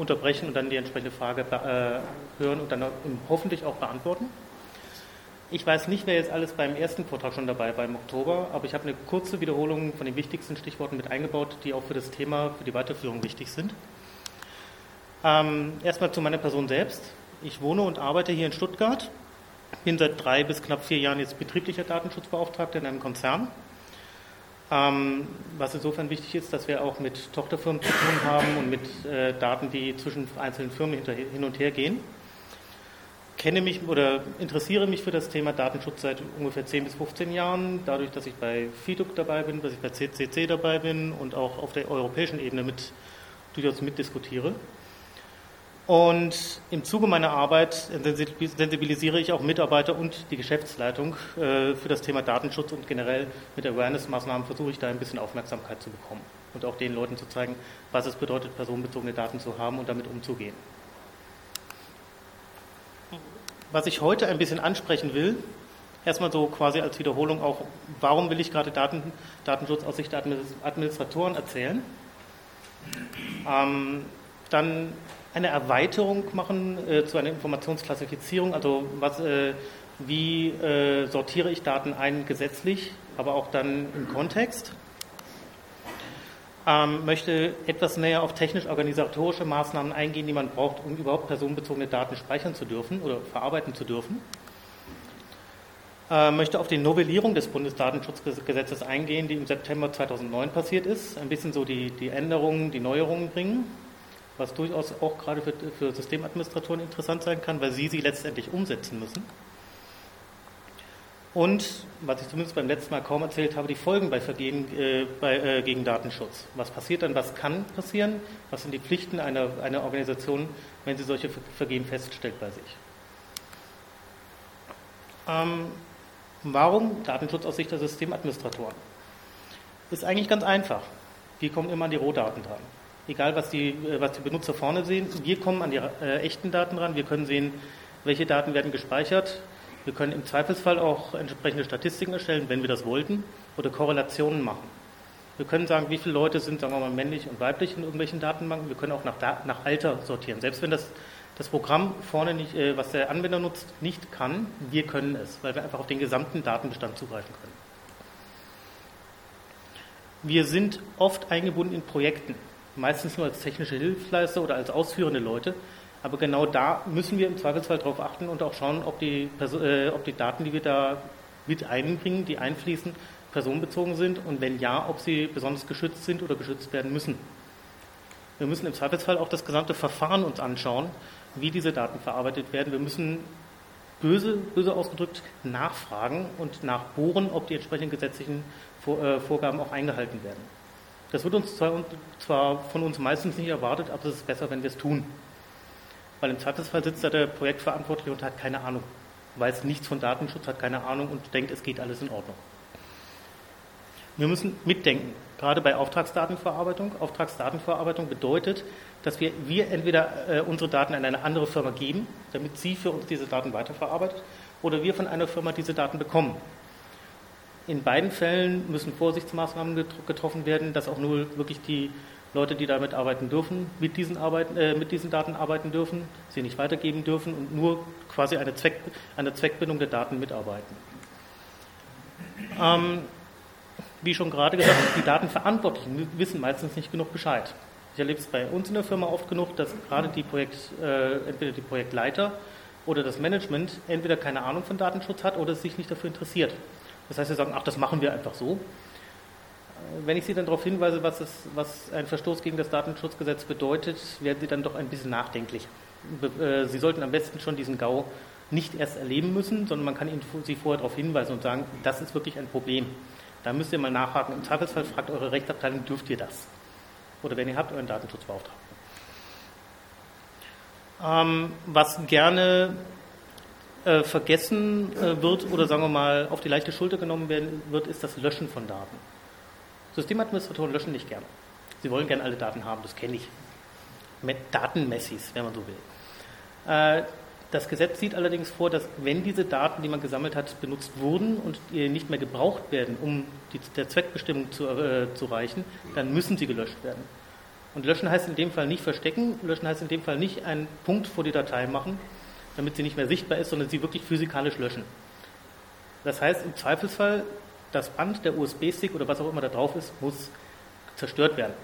unterbrechen und dann die entsprechende Frage äh, hören und dann hoffentlich auch beantworten. Ich weiß nicht, wer jetzt alles beim ersten Vortrag schon dabei war im Oktober, aber ich habe eine kurze Wiederholung von den wichtigsten Stichworten mit eingebaut, die auch für das Thema, für die Weiterführung wichtig sind. Ähm, erstmal zu meiner Person selbst. Ich wohne und arbeite hier in Stuttgart, bin seit drei bis knapp vier Jahren jetzt betrieblicher Datenschutzbeauftragter in einem Konzern. Ähm, was insofern wichtig ist, dass wir auch mit Tochterfirmen zu tun haben und mit äh, Daten, die zwischen einzelnen Firmen hin und her gehen. Kenne mich oder interessiere mich für das Thema Datenschutz seit ungefähr 10 bis 15 Jahren, dadurch, dass ich bei FIDUC dabei bin, dass ich bei CCC dabei bin und auch auf der europäischen Ebene mit, durchaus mitdiskutiere. Und im Zuge meiner Arbeit sensibilisiere ich auch Mitarbeiter und die Geschäftsleitung äh, für das Thema Datenschutz und generell mit Awareness-Maßnahmen versuche ich da ein bisschen Aufmerksamkeit zu bekommen und auch den Leuten zu zeigen, was es bedeutet, personenbezogene Daten zu haben und damit umzugehen. Was ich heute ein bisschen ansprechen will, erstmal so quasi als Wiederholung auch, warum will ich gerade Daten, Datenschutz aus Sicht der Administratoren erzählen? Ähm, dann eine Erweiterung machen äh, zu einer Informationsklassifizierung, also was, äh, wie äh, sortiere ich Daten ein gesetzlich, aber auch dann im Kontext. Ähm, möchte etwas näher auf technisch-organisatorische Maßnahmen eingehen, die man braucht, um überhaupt personenbezogene Daten speichern zu dürfen oder verarbeiten zu dürfen. Äh, möchte auf die Novellierung des Bundesdatenschutzgesetzes eingehen, die im September 2009 passiert ist. Ein bisschen so die, die Änderungen, die Neuerungen bringen was durchaus auch gerade für, für Systemadministratoren interessant sein kann, weil sie sie letztendlich umsetzen müssen. Und, was ich zumindest beim letzten Mal kaum erzählt habe, die Folgen bei Vergehen äh, bei, äh, gegen Datenschutz. Was passiert dann, was kann passieren, was sind die Pflichten einer, einer Organisation, wenn sie solche Vergehen feststellt bei sich. Ähm, warum Datenschutz aus Sicht der Systemadministratoren? Ist eigentlich ganz einfach. Wir kommen immer an die Rohdaten dran egal was die, äh, was die Benutzer vorne sehen. Wir kommen an die äh, echten Daten ran. Wir können sehen, welche Daten werden gespeichert. Wir können im Zweifelsfall auch entsprechende Statistiken erstellen, wenn wir das wollten, oder Korrelationen machen. Wir können sagen, wie viele Leute sind, sagen wir mal, männlich und weiblich in irgendwelchen Datenbanken. Wir können auch nach, nach Alter sortieren. Selbst wenn das, das Programm vorne nicht, äh, was der Anwender nutzt, nicht kann, wir können es, weil wir einfach auf den gesamten Datenbestand zugreifen können. Wir sind oft eingebunden in Projekten meistens nur als technische Hilfsleister oder als ausführende Leute. Aber genau da müssen wir im Zweifelsfall darauf achten und auch schauen, ob die, äh, ob die Daten, die wir da mit einbringen, die einfließen, personenbezogen sind und wenn ja, ob sie besonders geschützt sind oder geschützt werden müssen. Wir müssen im Zweifelsfall auch das gesamte Verfahren uns anschauen, wie diese Daten verarbeitet werden. Wir müssen böse, böse ausgedrückt nachfragen und nachbohren, ob die entsprechenden gesetzlichen äh, Vorgaben auch eingehalten werden. Das wird uns zwar von uns meistens nicht erwartet, aber es ist besser, wenn wir es tun. Weil im Zweifelsfall sitzt da der Projektverantwortliche und hat keine Ahnung, weiß nichts von Datenschutz, hat keine Ahnung und denkt, es geht alles in Ordnung. Wir müssen mitdenken, gerade bei Auftragsdatenverarbeitung. Auftragsdatenverarbeitung bedeutet, dass wir, wir entweder äh, unsere Daten an eine andere Firma geben, damit sie für uns diese Daten weiterverarbeitet, oder wir von einer Firma diese Daten bekommen. In beiden Fällen müssen Vorsichtsmaßnahmen getroffen werden, dass auch nur wirklich die Leute, die damit arbeiten dürfen, mit diesen, arbeiten, äh, mit diesen Daten arbeiten dürfen, sie nicht weitergeben dürfen und nur quasi eine, Zweck, eine Zweckbindung der Daten mitarbeiten. Ähm, wie schon gerade gesagt, die Datenverantwortlichen wissen meistens nicht genug Bescheid. Ich erlebe es bei uns in der Firma oft genug, dass gerade die Projekt, äh, entweder die Projektleiter oder das Management entweder keine Ahnung von Datenschutz hat oder sich nicht dafür interessiert. Das heißt, sie sagen, ach, das machen wir einfach so. Wenn ich Sie dann darauf hinweise, was, es, was ein Verstoß gegen das Datenschutzgesetz bedeutet, werden Sie dann doch ein bisschen nachdenklich. Äh, sie sollten am besten schon diesen GAU nicht erst erleben müssen, sondern man kann Ihnen, Sie vorher darauf hinweisen und sagen, das ist wirklich ein Problem. Da müsst ihr mal nachhaken. Im Zweifelsfall fragt eure Rechtsabteilung, dürft ihr das? Oder wenn ihr habt, euren Datenschutzbeauftragten. Ähm, was gerne äh, vergessen äh, wird oder sagen wir mal auf die leichte Schulter genommen werden wird, ist das Löschen von Daten. Systemadministratoren löschen nicht gerne. Sie wollen gerne alle Daten haben, das kenne ich. Datenmessis, wenn man so will. Äh, das Gesetz sieht allerdings vor, dass wenn diese Daten, die man gesammelt hat, benutzt wurden und nicht mehr gebraucht werden, um die, der Zweckbestimmung zu, äh, zu reichen, dann müssen sie gelöscht werden. Und löschen heißt in dem Fall nicht verstecken, löschen heißt in dem Fall nicht einen Punkt vor die Datei machen, damit sie nicht mehr sichtbar ist, sondern sie wirklich physikalisch löschen. Das heißt, im Zweifelsfall, das Band, der USB-Stick oder was auch immer da drauf ist, muss zerstört werden.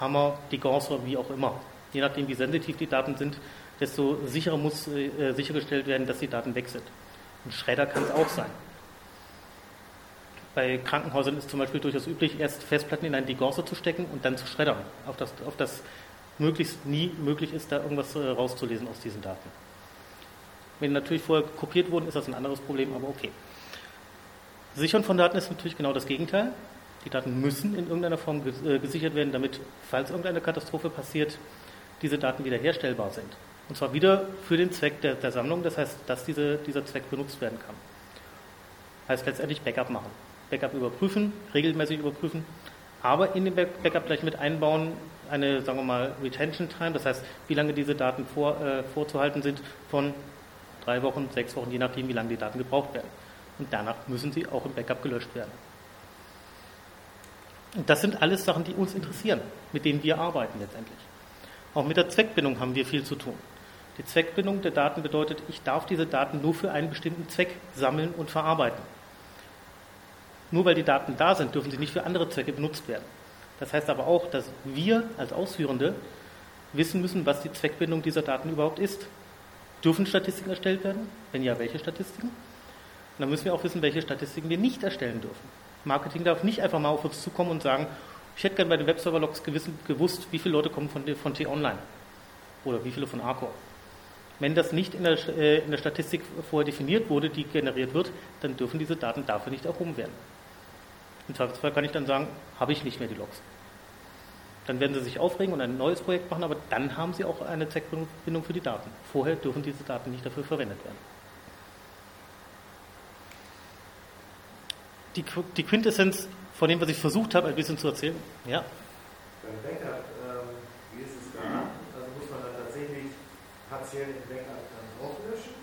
Hammer, die Gaußer, wie auch immer. Je nachdem, wie sensitiv die Daten sind, desto sicherer muss äh, sichergestellt werden, dass die Daten weg sind. Ein Schredder kann es auch sein. Bei Krankenhäusern ist zum Beispiel durchaus üblich, erst Festplatten in einen Degorser zu stecken und dann zu schreddern, auf das, auf das möglichst nie möglich ist, da irgendwas äh, rauszulesen aus diesen Daten. Wenn natürlich vorher kopiert wurden, ist das ein anderes Problem, aber okay. Sichern von Daten ist natürlich genau das Gegenteil. Die Daten müssen in irgendeiner Form äh, gesichert werden, damit, falls irgendeine Katastrophe passiert, diese Daten wiederherstellbar sind. Und zwar wieder für den Zweck der, der Sammlung, das heißt, dass diese, dieser Zweck benutzt werden kann. Heißt letztendlich Backup machen. Backup überprüfen, regelmäßig überprüfen, aber in den Backup gleich mit einbauen eine, sagen wir mal, Retention Time, das heißt, wie lange diese Daten vor, äh, vorzuhalten sind, von drei Wochen, sechs Wochen, je nachdem, wie lange die Daten gebraucht werden. Und danach müssen sie auch im Backup gelöscht werden. Und das sind alles Sachen, die uns interessieren, mit denen wir arbeiten letztendlich. Auch mit der Zweckbindung haben wir viel zu tun. Die Zweckbindung der Daten bedeutet, ich darf diese Daten nur für einen bestimmten Zweck sammeln und verarbeiten. Nur weil die Daten da sind, dürfen sie nicht für andere Zwecke benutzt werden. Das heißt aber auch, dass wir als Ausführende wissen müssen, was die Zweckbindung dieser Daten überhaupt ist. Dürfen Statistiken erstellt werden? Wenn ja, welche Statistiken? Und dann müssen wir auch wissen, welche Statistiken wir nicht erstellen dürfen. Marketing darf nicht einfach mal auf uns zukommen und sagen, ich hätte gerne bei den Webserver-Logs gewusst, wie viele Leute kommen von, von T-Online oder wie viele von Arcor. Wenn das nicht in der, äh, in der Statistik vorher definiert wurde, die generiert wird, dann dürfen diese Daten dafür nicht erhoben werden. Im Zweifelsfall kann ich dann sagen, habe ich nicht mehr die Logs. Dann werden sie sich aufregen und ein neues Projekt machen, aber dann haben sie auch eine Zweckbindung für die Daten. Vorher dürfen diese Daten nicht dafür verwendet werden. Die, die Quintessenz von dem, was ich versucht habe, ein bisschen zu erzählen. Ja. Beim Backup, ähm, wie ist es da? Also muss man dann tatsächlich partiell den Backup dann auflöschen?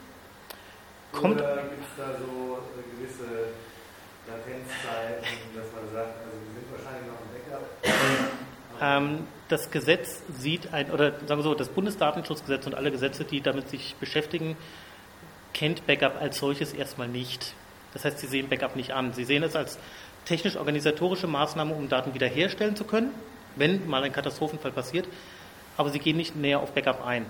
Kommt, Oder gibt es da so gewisse Latenzzeiten, dass man sagt, also wir sind wahrscheinlich noch im Backup. Ähm, das Gesetz sieht ein, oder sagen wir so, das Bundesdatenschutzgesetz und alle Gesetze, die damit sich beschäftigen, kennt Backup als solches erstmal nicht. Das heißt, sie sehen Backup nicht an. Sie sehen es als technisch-organisatorische Maßnahme, um Daten wiederherstellen zu können, wenn mal ein Katastrophenfall passiert, aber sie gehen nicht näher auf Backup ein.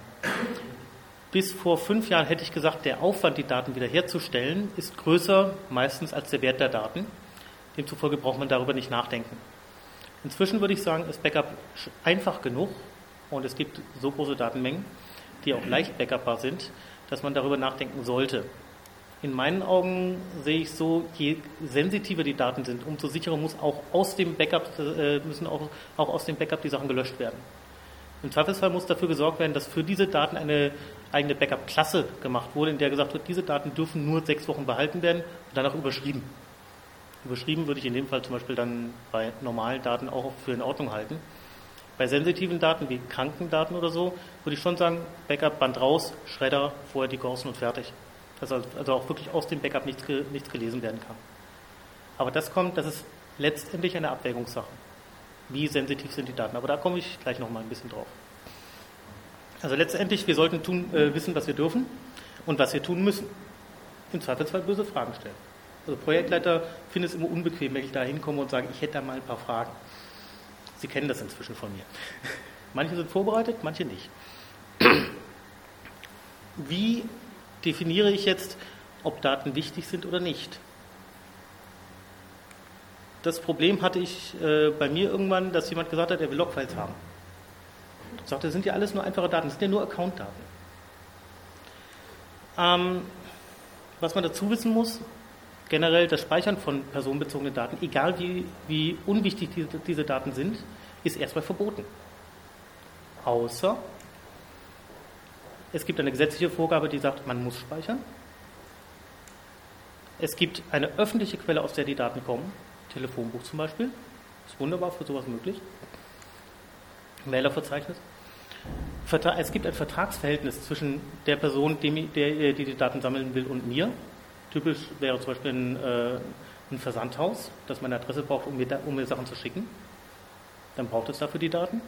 Bis vor fünf Jahren hätte ich gesagt, der Aufwand, die Daten wiederherzustellen, ist größer meistens als der Wert der Daten. Demzufolge braucht man darüber nicht nachdenken. Inzwischen würde ich sagen, ist Backup einfach genug und es gibt so große Datenmengen, die auch leicht backupbar sind, dass man darüber nachdenken sollte. In meinen Augen sehe ich so, je sensitiver die Daten sind, umso sicherer muss auch aus dem Backup, äh, müssen auch, auch aus dem Backup die Sachen gelöscht werden. Im Zweifelsfall muss dafür gesorgt werden, dass für diese Daten eine eigene Backup-Klasse gemacht wurde, in der gesagt wird, diese Daten dürfen nur sechs Wochen behalten werden und danach überschrieben. Überschrieben würde ich in dem Fall zum Beispiel dann bei normalen Daten auch für in Ordnung halten. Bei sensitiven Daten wie Krankendaten oder so würde ich schon sagen, Backup, Band raus, Schredder, vorher die Korsen und fertig. Dass also auch wirklich aus dem Backup nichts, nichts gelesen werden kann. Aber das kommt, das ist letztendlich eine Abwägungssache. Wie sensitiv sind die Daten? Aber da komme ich gleich noch mal ein bisschen drauf. Also letztendlich, wir sollten tun, äh, wissen, was wir dürfen und was wir tun müssen. Im Zweifelsfall böse Fragen stellen. Also Projektleiter finden es immer unbequem, wenn ich da hinkomme und sage, ich hätte da mal ein paar Fragen. Sie kennen das inzwischen von mir. Manche sind vorbereitet, manche nicht. Wie definiere ich jetzt, ob Daten wichtig sind oder nicht? Das Problem hatte ich äh, bei mir irgendwann, dass jemand gesagt hat, er will Logfiles haben. Ich sagte, das sind ja alles nur einfache Daten, das sind ja nur Account-Daten. Ähm, was man dazu wissen muss, generell das Speichern von personenbezogenen Daten, egal wie, wie unwichtig diese, diese Daten sind, ist erstmal verboten. Außer es gibt eine gesetzliche Vorgabe, die sagt, man muss speichern. Es gibt eine öffentliche Quelle, aus der die Daten kommen. Telefonbuch zum Beispiel. Ist wunderbar für sowas möglich. Mailerverzeichnis. Es gibt ein Vertragsverhältnis zwischen der Person, die die Daten sammeln will, und mir. Typisch wäre zum Beispiel ein, äh, ein Versandhaus, das meine Adresse braucht, um mir, um mir Sachen zu schicken. Dann braucht es dafür die Daten.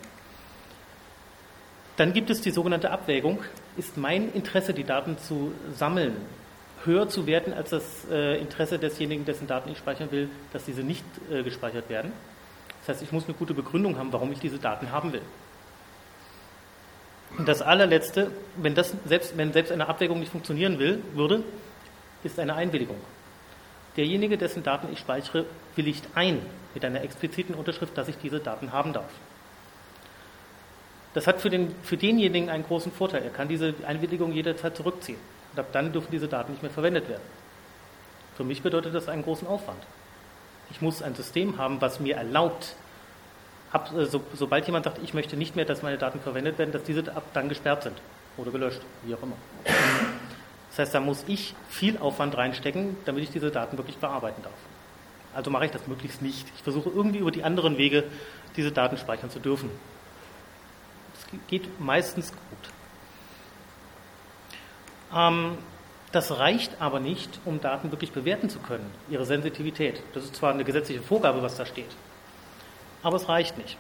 Dann gibt es die sogenannte Abwägung. Ist mein Interesse, die Daten zu sammeln, höher zu werten als das äh, Interesse desjenigen, dessen Daten ich speichern will, dass diese nicht äh, gespeichert werden? Das heißt, ich muss eine gute Begründung haben, warum ich diese Daten haben will. Und das allerletzte, wenn, das selbst, wenn selbst eine Abwägung nicht funktionieren will, würde, ist eine Einwilligung. Derjenige, dessen Daten ich speichere, willigt ein mit einer expliziten Unterschrift, dass ich diese Daten haben darf. Das hat für, den, für denjenigen einen großen Vorteil. Er kann diese Einwilligung jederzeit zurückziehen. Und ab dann dürfen diese Daten nicht mehr verwendet werden. Für mich bedeutet das einen großen Aufwand. Ich muss ein System haben, was mir erlaubt, ab, äh, so, sobald jemand sagt, ich möchte nicht mehr, dass meine Daten verwendet werden, dass diese ab dann gesperrt sind oder gelöscht, wie auch immer. Das heißt, da muss ich viel Aufwand reinstecken, damit ich diese Daten wirklich bearbeiten darf. Also mache ich das möglichst nicht. Ich versuche irgendwie über die anderen Wege diese Daten speichern zu dürfen. Es geht meistens gut. Ähm, das reicht aber nicht, um Daten wirklich bewerten zu können, ihre Sensitivität. Das ist zwar eine gesetzliche Vorgabe, was da steht, aber es reicht nicht.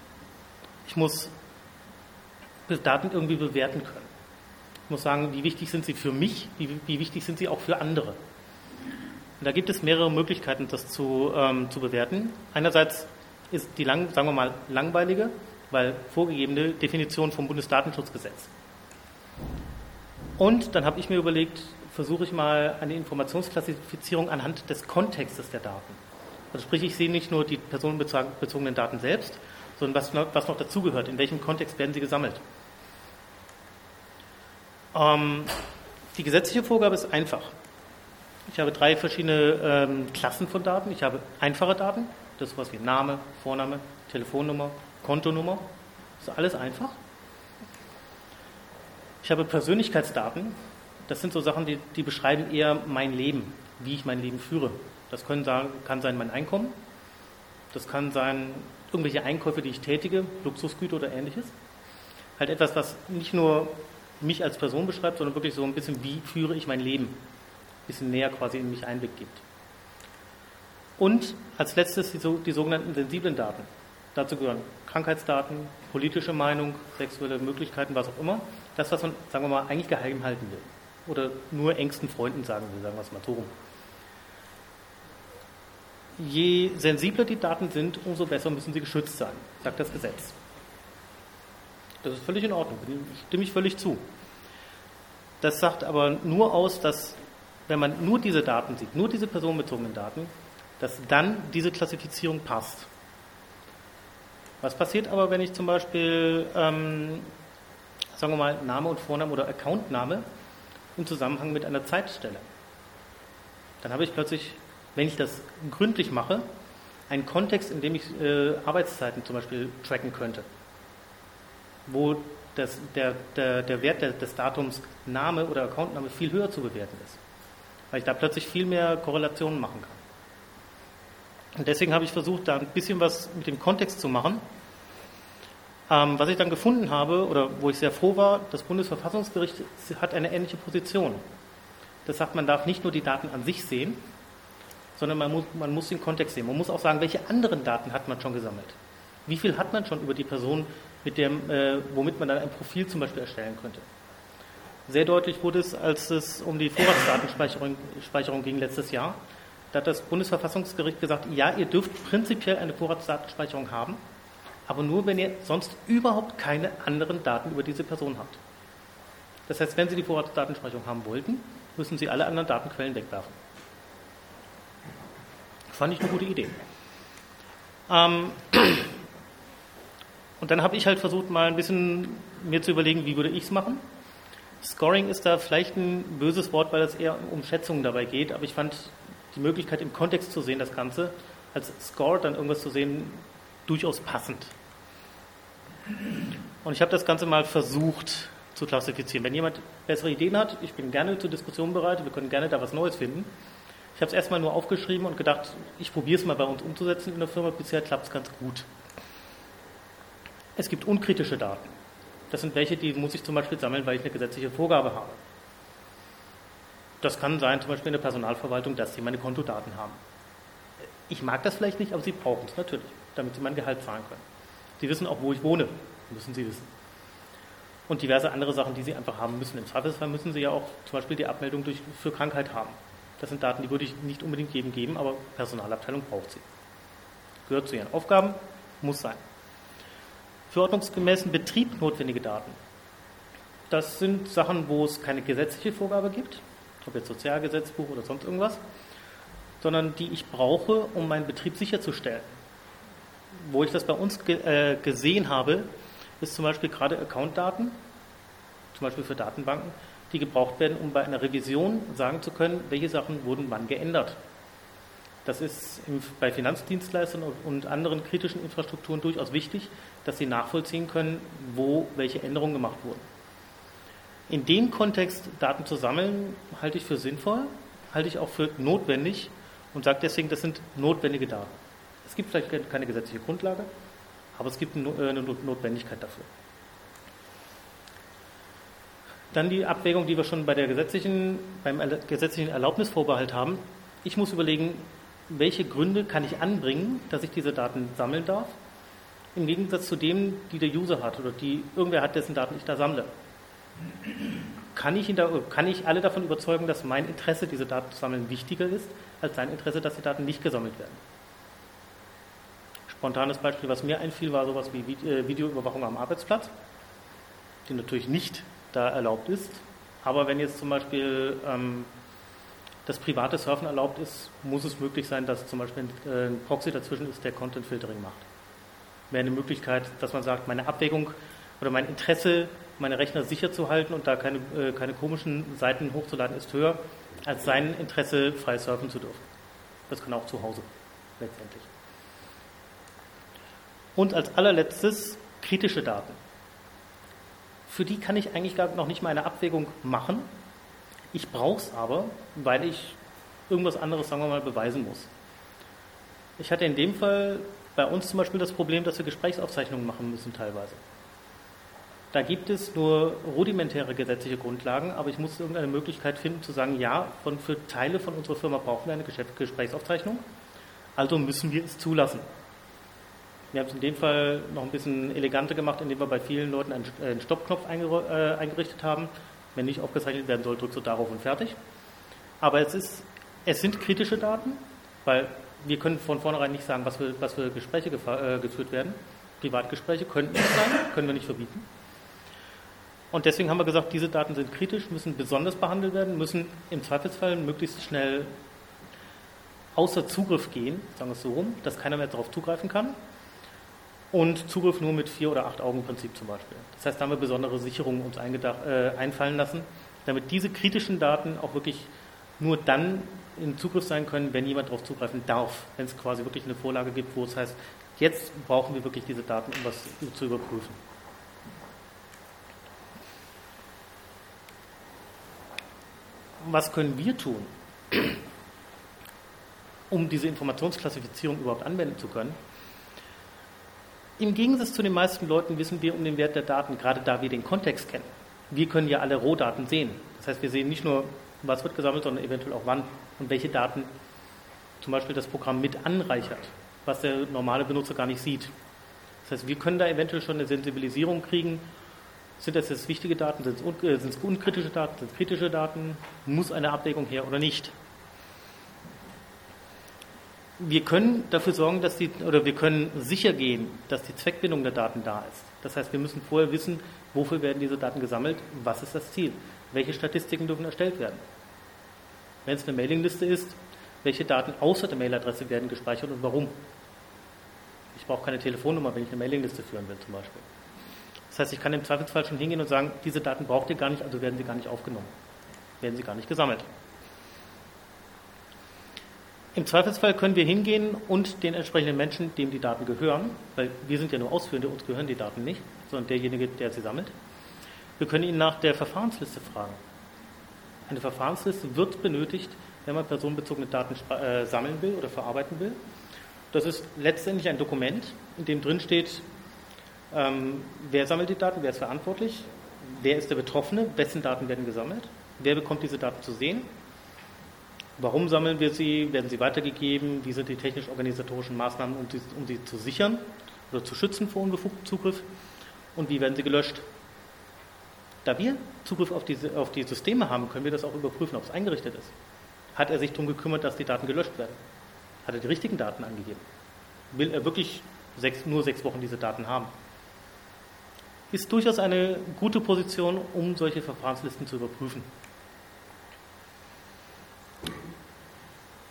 Ich muss Daten irgendwie bewerten können muss sagen, wie wichtig sind sie für mich, wie, wie wichtig sind sie auch für andere. Und da gibt es mehrere Möglichkeiten, das zu, ähm, zu bewerten. Einerseits ist die, lang, sagen wir mal, langweilige, weil vorgegebene Definition vom Bundesdatenschutzgesetz. Und dann habe ich mir überlegt, versuche ich mal eine Informationsklassifizierung anhand des Kontextes der Daten. Also sprich, ich sehe nicht nur die personenbezogenen Daten selbst, sondern was was noch dazugehört, in welchem Kontext werden sie gesammelt. Ähm, die gesetzliche Vorgabe ist einfach. Ich habe drei verschiedene ähm, Klassen von Daten. Ich habe einfache Daten, das ist was wie Name, Vorname, Telefonnummer, Kontonummer. Das ist alles einfach. Ich habe Persönlichkeitsdaten. Das sind so Sachen, die, die beschreiben eher mein Leben, wie ich mein Leben führe. Das können sagen, kann sein mein Einkommen. Das kann sein irgendwelche Einkäufe, die ich tätige, Luxusgüter oder ähnliches. Halt etwas, was nicht nur mich als Person beschreibt, sondern wirklich so ein bisschen, wie führe ich mein Leben. Ein bisschen näher quasi in mich Einblick gibt. Und als letztes die, die sogenannten sensiblen Daten. Dazu gehören Krankheitsdaten, politische Meinung, sexuelle Möglichkeiten, was auch immer. Das, was man, sagen wir mal, eigentlich geheim halten will. Oder nur engsten Freunden sagen will, sagen wir es mal so rum. Je sensibler die Daten sind, umso besser müssen sie geschützt sein, sagt das Gesetz. Das ist völlig in Ordnung, stimme ich völlig zu. Das sagt aber nur aus, dass wenn man nur diese Daten sieht, nur diese personenbezogenen Daten, dass dann diese Klassifizierung passt. Was passiert aber, wenn ich zum Beispiel, ähm, sagen wir mal, Name und Vorname oder Accountname im Zusammenhang mit einer Zeitstelle? Dann habe ich plötzlich, wenn ich das gründlich mache, einen Kontext, in dem ich äh, Arbeitszeiten zum Beispiel tracken könnte wo das, der, der, der Wert des Datums Name oder Accountname viel höher zu bewerten ist. Weil ich da plötzlich viel mehr Korrelationen machen kann. Und deswegen habe ich versucht, da ein bisschen was mit dem Kontext zu machen. Ähm, was ich dann gefunden habe, oder wo ich sehr froh war, das Bundesverfassungsgericht hat eine ähnliche Position. Das sagt, man darf nicht nur die Daten an sich sehen, sondern man muss, man muss den Kontext sehen. Man muss auch sagen, welche anderen Daten hat man schon gesammelt. Wie viel hat man schon über die Person mit dem, äh, womit man dann ein Profil zum Beispiel erstellen könnte. Sehr deutlich wurde es, als es um die Vorratsdatenspeicherung Speicherung ging letztes Jahr. Da hat das Bundesverfassungsgericht gesagt, ja, ihr dürft prinzipiell eine Vorratsdatenspeicherung haben, aber nur, wenn ihr sonst überhaupt keine anderen Daten über diese Person habt. Das heißt, wenn Sie die Vorratsdatenspeicherung haben wollten, müssen Sie alle anderen Datenquellen wegwerfen. Fand ich eine gute Idee. Ähm, und dann habe ich halt versucht, mal ein bisschen mir zu überlegen, wie würde ich es machen. Scoring ist da vielleicht ein böses Wort, weil es eher um Schätzungen dabei geht, aber ich fand die Möglichkeit im Kontext zu sehen, das Ganze, als Score dann irgendwas zu sehen, durchaus passend. Und ich habe das Ganze mal versucht zu klassifizieren. Wenn jemand bessere Ideen hat, ich bin gerne zur Diskussion bereit, wir können gerne da was Neues finden. Ich habe es erstmal nur aufgeschrieben und gedacht, ich probiere es mal bei uns umzusetzen in der Firma. Bisher klappt es ganz gut. Es gibt unkritische Daten. Das sind welche, die muss ich zum Beispiel sammeln, weil ich eine gesetzliche Vorgabe habe. Das kann sein, zum Beispiel in der Personalverwaltung, dass sie meine Kontodaten haben. Ich mag das vielleicht nicht, aber sie brauchen es natürlich, damit sie mein Gehalt zahlen können. Sie wissen auch, wo ich wohne, müssen sie wissen. und diverse andere Sachen, die Sie einfach haben müssen. Im Zweifelsfall müssen Sie ja auch zum Beispiel die Abmeldung durch, für Krankheit haben. Das sind Daten, die würde ich nicht unbedingt jedem geben, aber Personalabteilung braucht sie. Gehört zu ihren Aufgaben, muss sein. Für ordnungsgemäßen Betrieb notwendige Daten. Das sind Sachen, wo es keine gesetzliche Vorgabe gibt, ob jetzt Sozialgesetzbuch oder sonst irgendwas, sondern die ich brauche, um meinen Betrieb sicherzustellen. Wo ich das bei uns ge äh, gesehen habe, ist zum Beispiel gerade Accountdaten, zum Beispiel für Datenbanken, die gebraucht werden, um bei einer Revision sagen zu können, welche Sachen wurden wann geändert. Das ist bei Finanzdienstleistern und anderen kritischen Infrastrukturen durchaus wichtig, dass sie nachvollziehen können, wo welche Änderungen gemacht wurden. In dem Kontext Daten zu sammeln, halte ich für sinnvoll, halte ich auch für notwendig und sage deswegen, das sind notwendige Daten. Es gibt vielleicht keine gesetzliche Grundlage, aber es gibt äh, eine Notwendigkeit dafür. Dann die Abwägung, die wir schon bei der gesetzlichen, beim gesetzlichen Erlaubnisvorbehalt haben. Ich muss überlegen, welche Gründe kann ich anbringen, dass ich diese Daten sammeln darf, im Gegensatz zu dem, die der User hat oder die irgendwer hat, dessen Daten ich da sammle. Kann ich, da, kann ich alle davon überzeugen, dass mein Interesse, diese Daten zu sammeln, wichtiger ist, als sein Interesse, dass die Daten nicht gesammelt werden? Spontanes Beispiel, was mir einfiel, war sowas wie äh, Videoüberwachung am Arbeitsplatz, die natürlich nicht da erlaubt ist. Aber wenn jetzt zum Beispiel ähm, das private Surfen erlaubt ist, muss es möglich sein, dass zum Beispiel äh, ein Proxy dazwischen ist, der Content Filtering macht. Wäre eine Möglichkeit, dass man sagt, meine Abwägung oder mein Interesse, meine Rechner sicher zu halten und da keine, äh, keine komischen Seiten hochzuladen, ist höher, als sein Interesse, frei surfen zu dürfen. Das kann auch zu Hause letztendlich. Und als allerletztes kritische Daten für die kann ich eigentlich noch nicht mal eine Abwägung machen. Ich brauche es aber, weil ich irgendwas anderes, sagen wir mal, beweisen muss. Ich hatte in dem Fall bei uns zum Beispiel das Problem, dass wir Gesprächsaufzeichnungen machen müssen teilweise. Da gibt es nur rudimentäre gesetzliche Grundlagen, aber ich muss irgendeine Möglichkeit finden zu sagen, ja, von, für Teile von unserer Firma brauchen wir eine Gesprächsaufzeichnung, also müssen wir es zulassen. Wir haben es in dem Fall noch ein bisschen eleganter gemacht, indem wir bei vielen Leuten einen, äh, Stoppknopf äh, eingerichtet haben. Wenn nicht aufgezeichnet werden soll, drückst du darauf und fertig. Aber es, ist, es sind kritische Daten, weil wir können von vornherein nicht sagen, was für, was für Gespräche äh, geführt werden. Privatgespräche könnten es sein, können wir nicht verbieten. Und deswegen haben wir gesagt, diese Daten sind kritisch, müssen besonders behandelt werden, müssen im Zweifelsfall möglichst schnell außer Zugriff gehen, sagen wir es so rum, dass keiner mehr darauf zugreifen kann und Zugriff nur mit vier oder acht Augen Prinzip zum Beispiel. Das heißt, da haben wir besondere Sicherungen uns äh, einfallen lassen, damit diese kritischen Daten auch wirklich nur dann in Zugriff sein können, wenn jemand darauf zugreifen darf, wenn es quasi wirklich eine Vorlage gibt, wo es heißt, jetzt brauchen wir wirklich diese Daten, um was zu überprüfen. Was können wir tun, um diese Informationsklassifizierung überhaupt anwenden zu können? Im Gegensatz zu den meisten Leuten wissen wir um den Wert der Daten, gerade da wir den Kontext kennen. Wir können ja alle Rohdaten sehen. Das heißt, wir sehen nicht nur, was wird gesammelt, sondern eventuell auch wann und welche Daten zum Beispiel das Programm mit anreichert, was der normale Benutzer gar nicht sieht. Das heißt, wir können da eventuell schon eine Sensibilisierung kriegen. Sind das jetzt wichtige Daten? Sind es, äh, sind es unkritische Daten? Sind es kritische Daten? Muss eine Abwägung her oder nicht? wir können dafür sorgen, dass die, oder wir können sicher gehen, dass die Zweckbindung der Daten da ist. Das heißt, wir müssen vorher wissen, wofür werden diese Daten gesammelt, was ist das Ziel, welche Statistiken dürfen erstellt werden. Wenn es eine Mailingliste ist, welche Daten außer der Mailadresse werden gespeichert und warum. Ich brauche keine Telefonnummer, wenn ich eine Mailingliste führen will zum Beispiel. Das heißt, ich kann im Zweifelsfall schon hingehen und sagen, diese Daten braucht ihr gar nicht, also werden sie gar nicht aufgenommen, werden sie gar nicht gesammelt. Im Zweifelsfall können wir hingehen und den entsprechenden Menschen, dem die Daten gehören, weil wir sind ja nur Ausführende, uns gehören die Daten nicht, sondern derjenige, der sie sammelt. Wir können ihn nach der Verfahrensliste fragen. Eine Verfahrensliste wird benötigt, wenn man personenbezogene Daten äh, sammeln will oder verarbeiten will. Das ist letztendlich ein Dokument, in dem drin steht, ähm, wer sammelt die Daten, wer ist verantwortlich, wer ist der Betroffene, wessen Daten werden gesammelt, wer bekommt diese Daten zu sehen Warum sammeln wir sie? Werden sie weitergegeben? Wie sind die technisch-organisatorischen Maßnahmen, um sie, um sie zu sichern oder zu schützen vor unbefugtem Zugriff? Und wie werden sie gelöscht? Da wir Zugriff auf, diese, auf die Systeme haben, können wir das auch überprüfen, ob es eingerichtet ist. Hat er sich darum gekümmert, dass die Daten gelöscht werden? Hat er die richtigen Daten angegeben? Will er wirklich sechs, nur sechs Wochen diese Daten haben? Ist durchaus eine gute Position, um solche Verfahrenslisten zu überprüfen.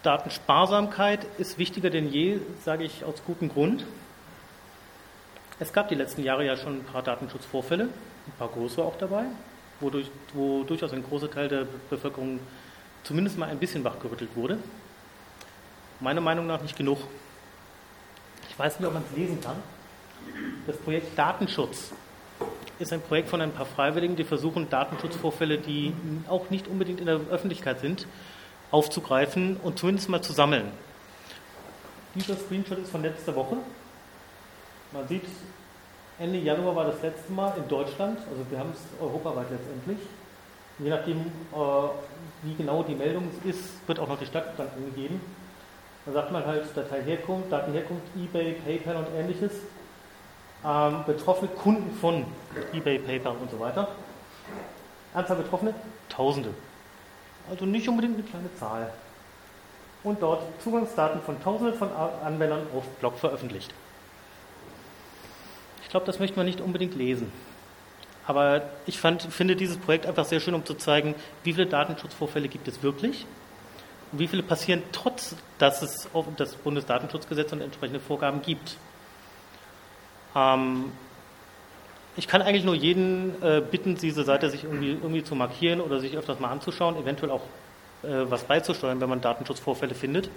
Datensparsamkeit ist wichtiger denn je, sage ich aus gutem Grund. Es gab die letzten Jahre ja schon ein paar Datenschutzvorfälle, ein paar größere auch dabei, wodurch, wo durchaus ein großer Teil der Bevölkerung zumindest mal ein bisschen wachgerüttelt wurde. Meiner Meinung nach nicht genug. Ich weiß nicht, ob man es lesen kann. Das Projekt Datenschutz ist ein Projekt von ein paar Freiwilligen, die versuchen, Datenschutzvorfälle, die auch nicht unbedingt in der Öffentlichkeit sind, aufzugreifen und zumindest mal zu sammeln. Dieser Screenshot ist von letzter Woche. Man sieht, Ende Januar war das letzte Mal in Deutschland, also wir haben es europaweit letztendlich. Je nachdem, äh, wie genau die Meldung ist, wird auch noch die Stadt dann angegeben. Da sagt man halt Dateiherkunft, Datenherkunft, eBay, PayPal und ähnliches. Ähm, betroffene Kunden von eBay, PayPal und so weiter. Anzahl Betroffene? Tausende. Also nicht unbedingt eine kleine Zahl. Und dort Zugangsdaten von Tausenden von Anwendern auf Blog veröffentlicht. Ich glaube, das möchte man nicht unbedingt lesen. Aber ich fand, finde dieses Projekt einfach sehr schön, um zu zeigen, wie viele Datenschutzvorfälle gibt es wirklich und wie viele passieren, trotz dass es das Bundesdatenschutzgesetz und entsprechende Vorgaben gibt. Ähm, ich kann eigentlich nur jeden äh, bitten, diese Seite sich irgendwie, irgendwie, zu markieren oder sich öfters mal anzuschauen, eventuell auch äh, was beizusteuern, wenn man Datenschutzvorfälle findet.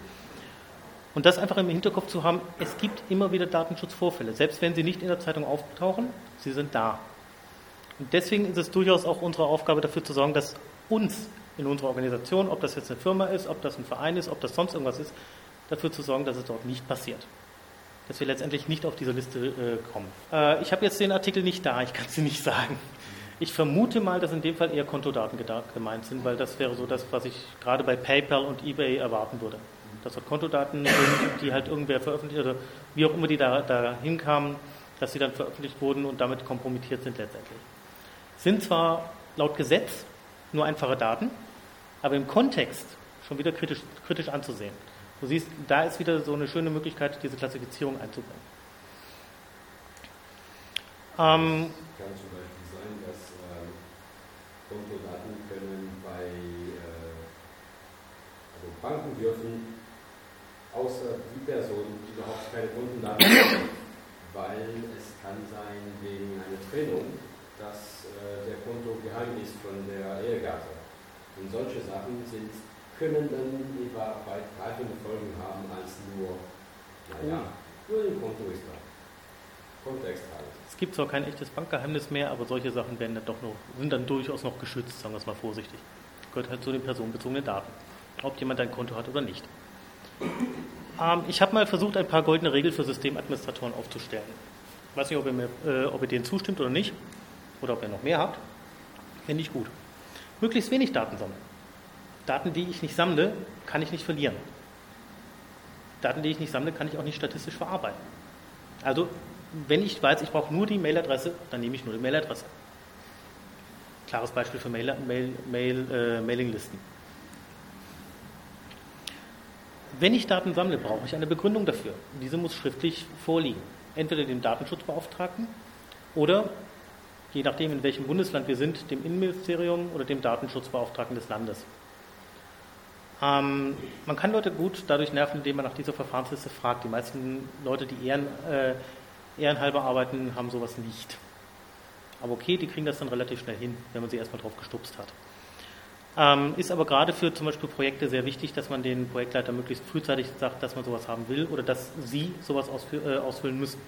Und das einfach im Hinterkopf zu haben, es gibt immer wieder Datenschutzvorfälle, selbst wenn sie nicht in der Zeitung auftauchen, sie sind da. Und deswegen ist es durchaus auch unsere Aufgabe, dafür zu sorgen, dass uns in unserer Organisation, ob das jetzt eine Firma ist, ob das ein Verein ist, ob das sonst irgendwas ist, dafür zu sorgen, dass es dort nicht passiert dass wir letztendlich nicht auf diese Liste äh, kommen. Äh, ich habe jetzt den Artikel nicht da, ich kann Ihnen nicht sagen. Ich vermute mal, dass in dem Fall eher Kontodaten gemeint sind, weil das wäre so das, was ich gerade bei PayPal und eBay erwarten würde. Dass dort Kontodaten sind, die halt irgendwer veröffentlicht oder wie auch immer die da, da hinkamen, dass sie dann veröffentlicht wurden und damit kompromittiert sind letztendlich. Sind zwar laut Gesetz nur einfache Daten, aber im Kontext schon wieder kritisch, kritisch anzusehen. Du siehst, da ist wieder so eine schöne Möglichkeit, diese Klassifizierung einzubringen. Ähm, kann zum Beispiel sein, dass äh, Kontodaten können bei äh, also Banken dürfen außer die Person überhaupt keine Kontodaten haben, weil es kann sein wegen einer Trennung, dass äh, der Konto geheim ist von der Ehegatte. Und solche Sachen sind können dann etwa weitreichende Folgen haben als nur, naja, nur ein Konto ist da. Kontext halt. Es gibt zwar kein echtes Bankgeheimnis mehr, aber solche Sachen werden dann doch noch, sind dann durchaus noch geschützt, sagen wir es mal vorsichtig. Gehört halt zu den personenbezogenen Daten. Ob jemand ein Konto hat oder nicht. Ähm, ich habe mal versucht, ein paar goldene Regeln für Systemadministratoren aufzustellen. Ich weiß nicht, ob ihr, mir, äh, ob ihr denen zustimmt oder nicht. Oder ob ihr noch mehr habt. Finde ich gut. Möglichst wenig Daten sammeln. Daten, die ich nicht sammle, kann ich nicht verlieren. Daten, die ich nicht sammle, kann ich auch nicht statistisch verarbeiten. Also, wenn ich weiß, ich brauche nur die Mailadresse, dann nehme ich nur die Mailadresse. Klares Beispiel für Mail, Mail, Mail, äh, Mailinglisten. Wenn ich Daten sammle, brauche ich eine Begründung dafür. Diese muss schriftlich vorliegen. Entweder dem Datenschutzbeauftragten oder, je nachdem in welchem Bundesland wir sind, dem Innenministerium oder dem Datenschutzbeauftragten des Landes. Ähm, man kann Leute gut dadurch nerven, indem man nach dieser Verfahrensliste fragt. Die meisten Leute, die ehren, äh, ehrenhalber arbeiten, haben sowas nicht. Aber okay, die kriegen das dann relativ schnell hin, wenn man sie erstmal drauf gestupst hat. Ähm, ist aber gerade für zum Beispiel Projekte sehr wichtig, dass man den Projektleiter möglichst frühzeitig sagt, dass man sowas haben will oder dass sie sowas ausfü äh, ausfüllen müssen.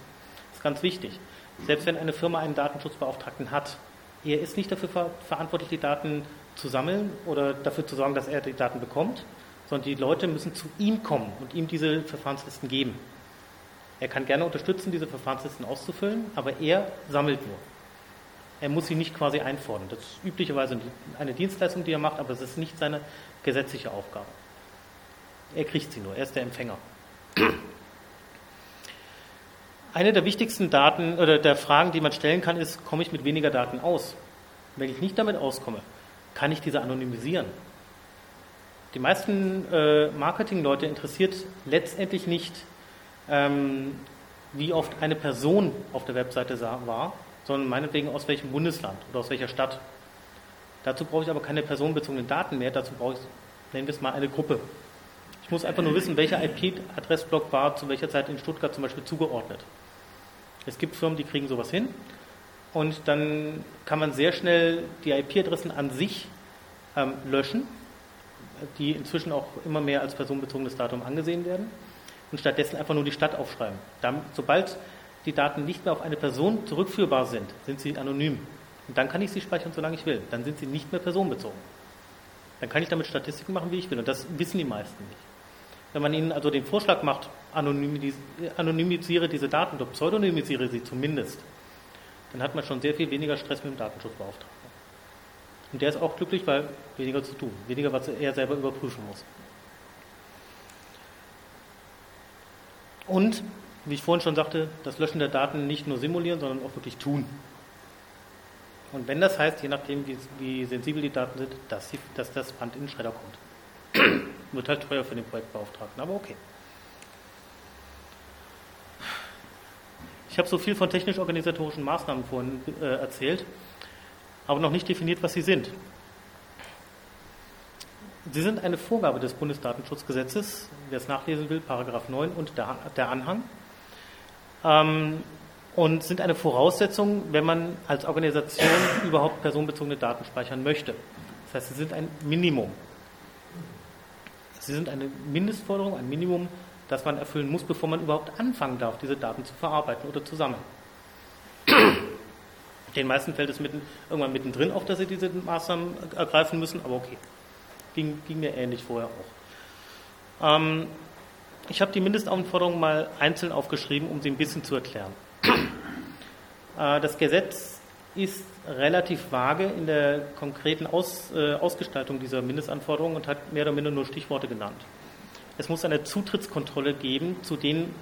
Das ist ganz wichtig. Selbst wenn eine Firma einen Datenschutzbeauftragten hat, er ist nicht dafür ver verantwortlich, die Daten zu sammeln oder dafür zu sorgen, dass er die Daten bekommt, sondern die Leute müssen zu ihm kommen und ihm diese Verfahrenslisten geben. Er kann gerne unterstützen, diese Verfahrenslisten auszufüllen, aber er sammelt nur. Er muss sie nicht quasi einfordern. Das ist üblicherweise eine Dienstleistung, die er macht, aber es ist nicht seine gesetzliche Aufgabe. Er kriegt sie nur, er ist der Empfänger. Eine der wichtigsten Daten oder der Fragen, die man stellen kann, ist, komme ich mit weniger Daten aus? Wenn ich nicht damit auskomme, kann ich diese anonymisieren. Die meisten äh, Marketingleute interessiert letztendlich nicht, ähm, wie oft eine Person auf der Webseite war, sondern meinetwegen aus welchem Bundesland oder aus welcher Stadt. Dazu brauche ich aber keine personenbezogenen Daten mehr, dazu brauche ich, nennen wir es mal, eine Gruppe. Ich muss einfach nur wissen, welcher IP-Adressblock war zu welcher Zeit in Stuttgart zum Beispiel zugeordnet. Es gibt Firmen, die kriegen sowas hin und dann kann man sehr schnell die IP-Adressen an sich ähm, löschen, die inzwischen auch immer mehr als personenbezogenes Datum angesehen werden und stattdessen einfach nur die Stadt aufschreiben. Dann, sobald die Daten nicht mehr auf eine Person zurückführbar sind, sind sie anonym. Und dann kann ich sie speichern, solange ich will. Dann sind sie nicht mehr personenbezogen. Dann kann ich damit Statistiken machen, wie ich will. Und das wissen die meisten nicht. Wenn man ihnen also den Vorschlag macht, anonymisiere diese Daten oder pseudonymisiere sie zumindest, dann hat man schon sehr viel weniger Stress mit dem Datenschutzbeauftragten. Und der ist auch glücklich, weil weniger zu tun, weniger, was er selber überprüfen muss. Und, wie ich vorhin schon sagte, das Löschen der Daten nicht nur simulieren, sondern auch wirklich tun. Und wenn das heißt, je nachdem, wie, wie sensibel die Daten sind, dass, sie, dass das Band in den Schredder kommt. Wird halt teuer für den Projektbeauftragten, aber okay. Ich habe so viel von technisch-organisatorischen Maßnahmen vorhin äh, erzählt, aber noch nicht definiert, was sie sind. Sie sind eine Vorgabe des Bundesdatenschutzgesetzes, wer es nachlesen will, Paragraph 9 und der, der Anhang. Ähm, und sind eine Voraussetzung, wenn man als Organisation überhaupt personenbezogene Daten speichern möchte. Das heißt, sie sind ein Minimum. Sie sind eine Mindestforderung, ein Minimum, das man erfüllen muss, bevor man überhaupt anfangen darf, diese Daten zu verarbeiten oder zu sammeln. Den meisten fällt es mitten, irgendwann mittendrin auf, dass sie diese Maßnahmen ergreifen müssen, aber okay. Ging, ging mir ähnlich vorher auch. Ähm, ich habe die Mindestanforderungen mal einzeln aufgeschrieben, um sie ein bisschen zu erklären. Äh, das Gesetz ist relativ vage in der konkreten Aus, äh, Ausgestaltung dieser Mindestanforderungen und hat mehr oder minder nur Stichworte genannt. Es muss eine Zutrittskontrolle geben zu den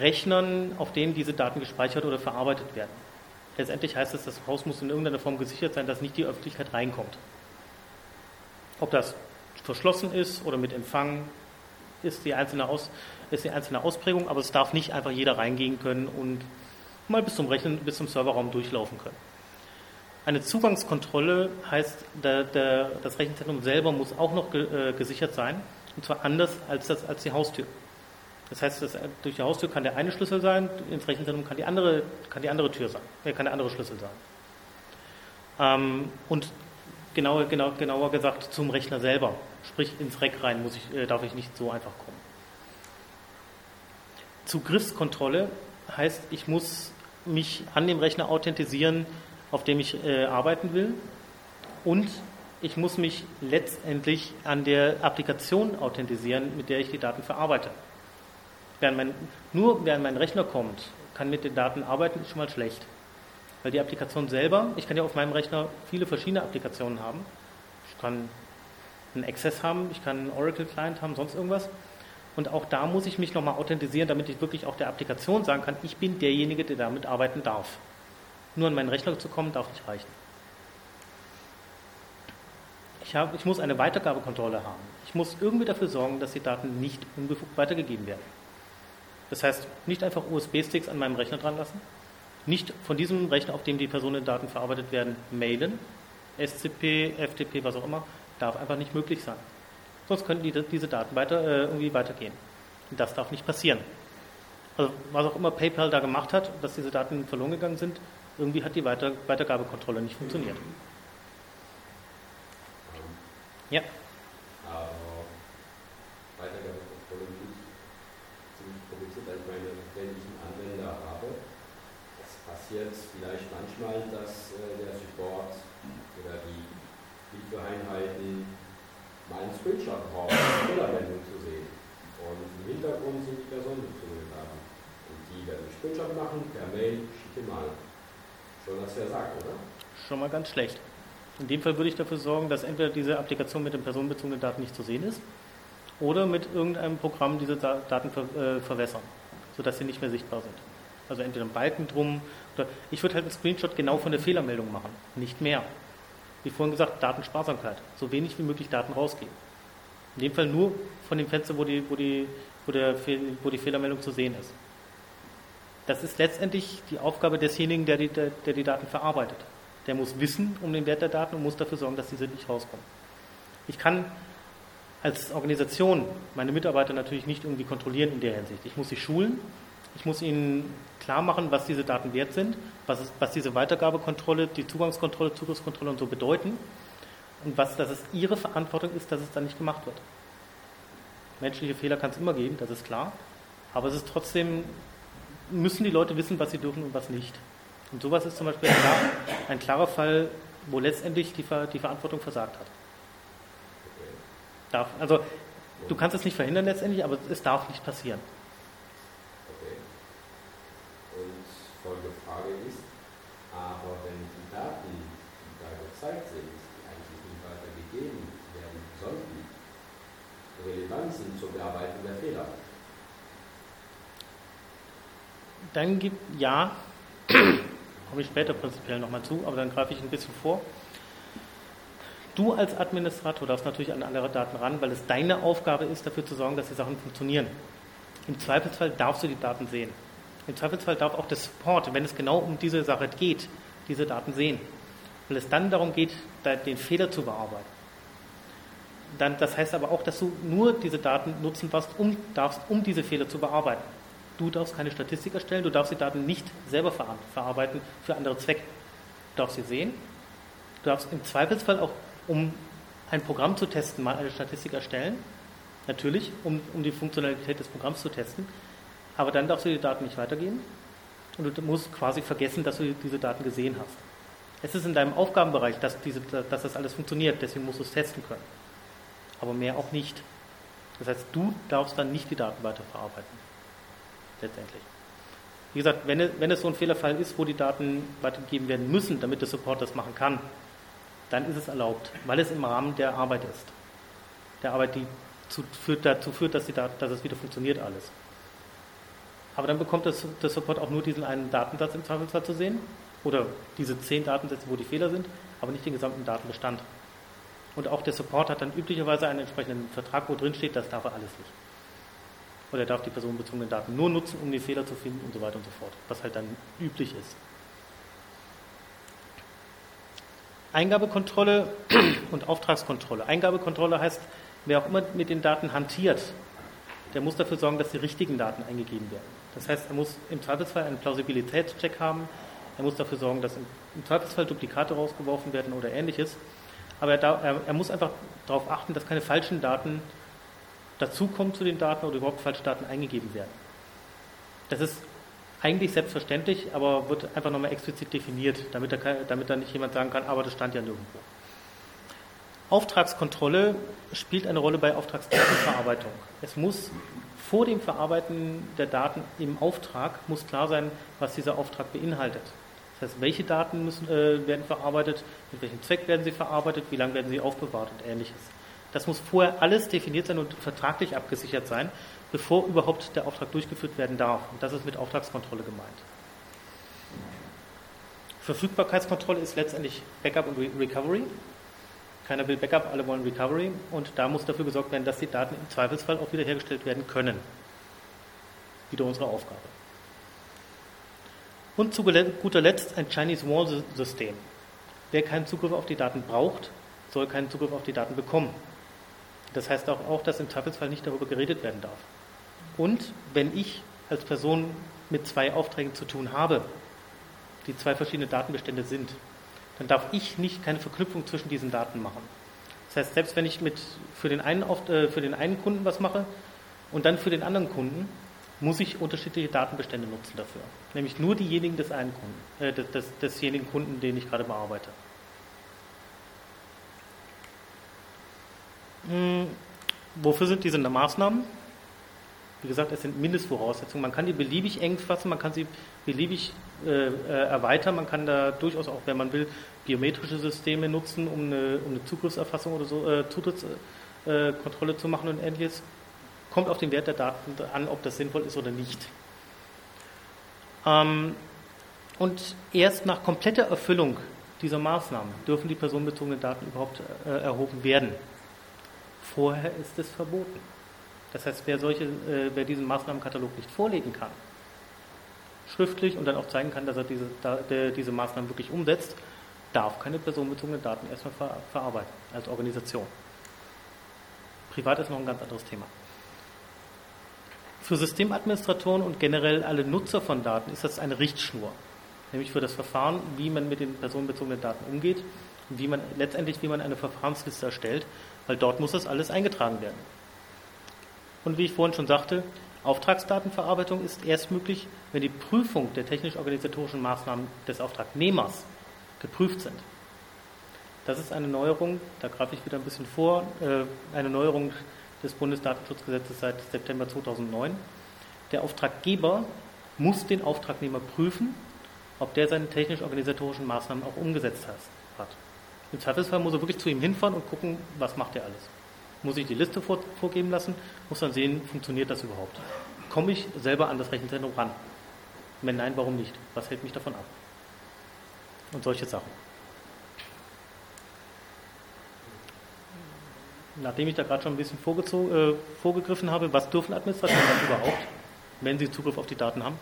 Rechnern, auf denen diese Daten gespeichert oder verarbeitet werden. Letztendlich heißt es, das Haus muss in irgendeiner Form gesichert sein, dass nicht die Öffentlichkeit reinkommt. Ob das verschlossen ist oder mit Empfang, ist die einzelne, Aus, ist die einzelne Ausprägung, aber es darf nicht einfach jeder reingehen können und mal bis zum Rechnen, bis zum Serverraum durchlaufen können. Eine Zugangskontrolle heißt, der, der, das Rechenzentrum selber muss auch noch ge, äh, gesichert sein, und zwar anders als, das, als die Haustür. Das heißt, das, durch die Haustür kann der eine Schlüssel sein, ins Rechenzentrum kann die andere, kann die andere Tür sein, äh, kann der andere Schlüssel sein. Ähm, und genauer, genau, genauer gesagt zum Rechner selber, sprich ins Rack rein muss ich, äh, darf ich nicht so einfach kommen. Zugriffskontrolle heißt, ich muss mich an dem Rechner authentisieren, auf dem ich äh, arbeiten will und ich muss mich letztendlich an der Applikation authentisieren, mit der ich die Daten verarbeite. Während mein, nur während mein Rechner kommt, kann mit den Daten arbeiten, ist schon mal schlecht. Weil die Applikation selber, ich kann ja auf meinem Rechner viele verschiedene Applikationen haben. Ich kann einen Access haben, ich kann einen Oracle Client haben, sonst irgendwas. Und auch da muss ich mich nochmal authentisieren, damit ich wirklich auch der Applikation sagen kann, ich bin derjenige, der damit arbeiten darf. Nur an meinen Rechner zu kommen, darf nicht reichen. Ich, hab, ich muss eine Weitergabekontrolle haben. Ich muss irgendwie dafür sorgen, dass die Daten nicht unbefugt weitergegeben werden. Das heißt, nicht einfach USB-Sticks an meinem Rechner dran lassen, nicht von diesem Rechner, auf dem die Personendaten verarbeitet werden, mailen, SCP, FTP, was auch immer, darf einfach nicht möglich sein. Sonst könnten die, diese Daten weiter, äh, irgendwie weitergehen. Und das darf nicht passieren. Also was auch immer PayPal da gemacht hat, dass diese Daten verloren gegangen sind, irgendwie hat die Weiter Weitergabekontrolle nicht funktioniert. Ja. passiert vielleicht manchmal, dass äh, der Support oder die Hilfeeinheiten mal einen Screenshot brauchen, um Fehlermeldung zu sehen. Und im Hintergrund sind die personenbezogenen Daten. Und die werden einen Screenshot machen, per Mail, schicke mal. Schon was der sagt, oder? Schon mal ganz schlecht. In dem Fall würde ich dafür sorgen, dass entweder diese Applikation mit den personenbezogenen Daten nicht zu sehen ist oder mit irgendeinem Programm diese Daten ver äh, verwässern, sodass sie nicht mehr sichtbar sind. Also entweder ein Balken drum oder ich würde halt einen Screenshot genau von der Fehlermeldung machen, nicht mehr. Wie vorhin gesagt, Datensparsamkeit. So wenig wie möglich Daten rausgeben. In dem Fall nur von dem Fenster, wo die, wo die, wo der, wo die Fehlermeldung zu sehen ist. Das ist letztendlich die Aufgabe desjenigen, der die, der, der die Daten verarbeitet. Der muss wissen um den Wert der Daten und muss dafür sorgen, dass diese nicht rauskommen. Ich kann als Organisation meine Mitarbeiter natürlich nicht irgendwie kontrollieren in der Hinsicht. Ich muss sie schulen, ich muss ihnen klar machen, was diese Daten wert sind, was, es, was diese Weitergabekontrolle, die Zugangskontrolle, Zugriffskontrolle und so bedeuten und was, dass es ihre Verantwortung ist, dass es dann nicht gemacht wird. Menschliche Fehler kann es immer geben, das ist klar, aber es ist trotzdem, müssen die Leute wissen, was sie dürfen und was nicht. Und sowas ist zum Beispiel ein, klar, ein klarer Fall, wo letztendlich die, die Verantwortung versagt hat. Darf, also du kannst es nicht verhindern letztendlich, aber es darf nicht passieren. Okay. Und folgende Frage ist, aber wenn die Daten, die da gezeigt sind, die eigentlich nicht weitergegeben werden sollten, Bearbeitung der Fehler, dann gibt ja, komme ich später prinzipiell nochmal zu, aber dann greife ich ein bisschen vor. Du als Administrator darfst natürlich an andere Daten ran, weil es deine Aufgabe ist, dafür zu sorgen, dass die Sachen funktionieren. Im Zweifelsfall darfst du die Daten sehen. Im Zweifelsfall darf auch der Support, wenn es genau um diese Sache geht, diese Daten sehen. Weil es dann darum geht, den Fehler zu bearbeiten. Dann, das heißt aber auch, dass du nur diese Daten nutzen darfst, um, darfst, um diese Fehler zu bearbeiten. Du darfst keine Statistik erstellen, du darfst die Daten nicht selber verarbeiten für andere Zwecke. Du darfst sie sehen. Du darfst im Zweifelsfall auch um ein Programm zu testen, mal eine Statistik erstellen. Natürlich, um, um die Funktionalität des Programms zu testen. Aber dann darfst du die Daten nicht weitergeben. Und du musst quasi vergessen, dass du diese Daten gesehen hast. Es ist in deinem Aufgabenbereich, dass, diese, dass das alles funktioniert. Deswegen musst du es testen können. Aber mehr auch nicht. Das heißt, du darfst dann nicht die Daten weiterverarbeiten. Letztendlich. Wie gesagt, wenn es, wenn es so ein Fehlerfall ist, wo die Daten weitergegeben werden müssen, damit der Support das machen kann, dann ist es erlaubt, weil es im Rahmen der Arbeit ist. Der Arbeit, die zu, führt, dazu führt, dass, die, dass es wieder funktioniert alles. Aber dann bekommt das, der Support auch nur diesen einen Datensatz im Zweifelsfall zu sehen oder diese zehn Datensätze, wo die Fehler sind, aber nicht den gesamten Datenbestand. Und auch der Support hat dann üblicherweise einen entsprechenden Vertrag, wo drin steht, das darf er alles nicht. Oder er darf die personenbezogenen Daten nur nutzen, um die Fehler zu finden und so weiter und so fort, was halt dann üblich ist. Eingabekontrolle und Auftragskontrolle. Eingabekontrolle heißt, wer auch immer mit den Daten hantiert, der muss dafür sorgen, dass die richtigen Daten eingegeben werden. Das heißt, er muss im Zweifelsfall einen Plausibilitätscheck haben, er muss dafür sorgen, dass im Zweifelsfall Duplikate rausgeworfen werden oder ähnliches. Aber er, er, er muss einfach darauf achten, dass keine falschen Daten dazukommen zu den Daten oder überhaupt falsche Daten eingegeben werden. Das ist eigentlich selbstverständlich, aber wird einfach nochmal explizit definiert, damit da, damit da nicht jemand sagen kann, aber das stand ja nirgendwo. Auftragskontrolle spielt eine Rolle bei Auftragsdatenverarbeitung. Es muss vor dem Verarbeiten der Daten im Auftrag muss klar sein, was dieser Auftrag beinhaltet. Das heißt, welche Daten müssen, äh, werden verarbeitet, mit welchem Zweck werden sie verarbeitet, wie lange werden sie aufbewahrt und ähnliches. Das muss vorher alles definiert sein und vertraglich abgesichert sein, bevor überhaupt der Auftrag durchgeführt werden darf. Und das ist mit Auftragskontrolle gemeint. Verfügbarkeitskontrolle ist letztendlich Backup und Recovery. Keiner will Backup, alle wollen Recovery. Und da muss dafür gesorgt werden, dass die Daten im Zweifelsfall auch wiederhergestellt werden können. Wieder unsere Aufgabe. Und zu guter Letzt ein Chinese Wall System. Wer keinen Zugriff auf die Daten braucht, soll keinen Zugriff auf die Daten bekommen. Das heißt auch, auch, dass im Zweifelsfall nicht darüber geredet werden darf. Und wenn ich als Person mit zwei Aufträgen zu tun habe, die zwei verschiedene Datenbestände sind, dann darf ich nicht keine Verknüpfung zwischen diesen Daten machen. Das heißt, selbst wenn ich mit für den einen, äh, für den einen Kunden was mache und dann für den anderen Kunden, muss ich unterschiedliche Datenbestände nutzen dafür. Nämlich nur diejenigen des einen Kunden, äh, des, desjenigen Kunden, den ich gerade bearbeite. Hm, wofür sind diese Maßnahmen? Wie gesagt, es sind Mindestvoraussetzungen. Man kann die beliebig eng fassen, man kann sie beliebig äh, äh, erweitern, man kann da durchaus auch, wenn man will, biometrische Systeme nutzen, um eine, um eine Zugriffserfassung oder so, äh, Zutrittskontrolle äh, zu machen und ähnliches. Kommt auf den Wert der Daten an, ob das sinnvoll ist oder nicht. Ähm, und erst nach kompletter Erfüllung dieser Maßnahmen dürfen die personenbezogenen Daten überhaupt äh, erhoben werden. Vorher ist es verboten. Das heißt, wer, solche, äh, wer diesen Maßnahmenkatalog nicht vorlegen kann, schriftlich und dann auch zeigen kann, dass er diese, da, der, diese Maßnahmen wirklich umsetzt, darf keine personenbezogenen Daten erstmal ver, verarbeiten als Organisation. Privat ist noch ein ganz anderes Thema. Für Systemadministratoren und generell alle Nutzer von Daten ist das eine Richtschnur, nämlich für das Verfahren, wie man mit den personenbezogenen Daten umgeht und wie man letztendlich, wie man eine Verfahrensliste erstellt, weil dort muss das alles eingetragen werden. Und wie ich vorhin schon sagte, Auftragsdatenverarbeitung ist erst möglich, wenn die Prüfung der technisch-organisatorischen Maßnahmen des Auftragnehmers geprüft sind. Das ist eine Neuerung, da greife ich wieder ein bisschen vor, äh, eine Neuerung des Bundesdatenschutzgesetzes seit September 2009. Der Auftraggeber muss den Auftragnehmer prüfen, ob der seine technisch-organisatorischen Maßnahmen auch umgesetzt hat. Im Zweifelsfall muss er wirklich zu ihm hinfahren und gucken, was macht er alles. Muss ich die Liste vor, vorgeben lassen, muss dann sehen, funktioniert das überhaupt. Komme ich selber an das Rechenzentrum ran? Wenn nein, warum nicht? Was hält mich davon ab? Und solche Sachen. Nachdem ich da gerade schon ein bisschen äh, vorgegriffen habe, was dürfen Administratoren überhaupt, wenn sie Zugriff auf die Daten haben?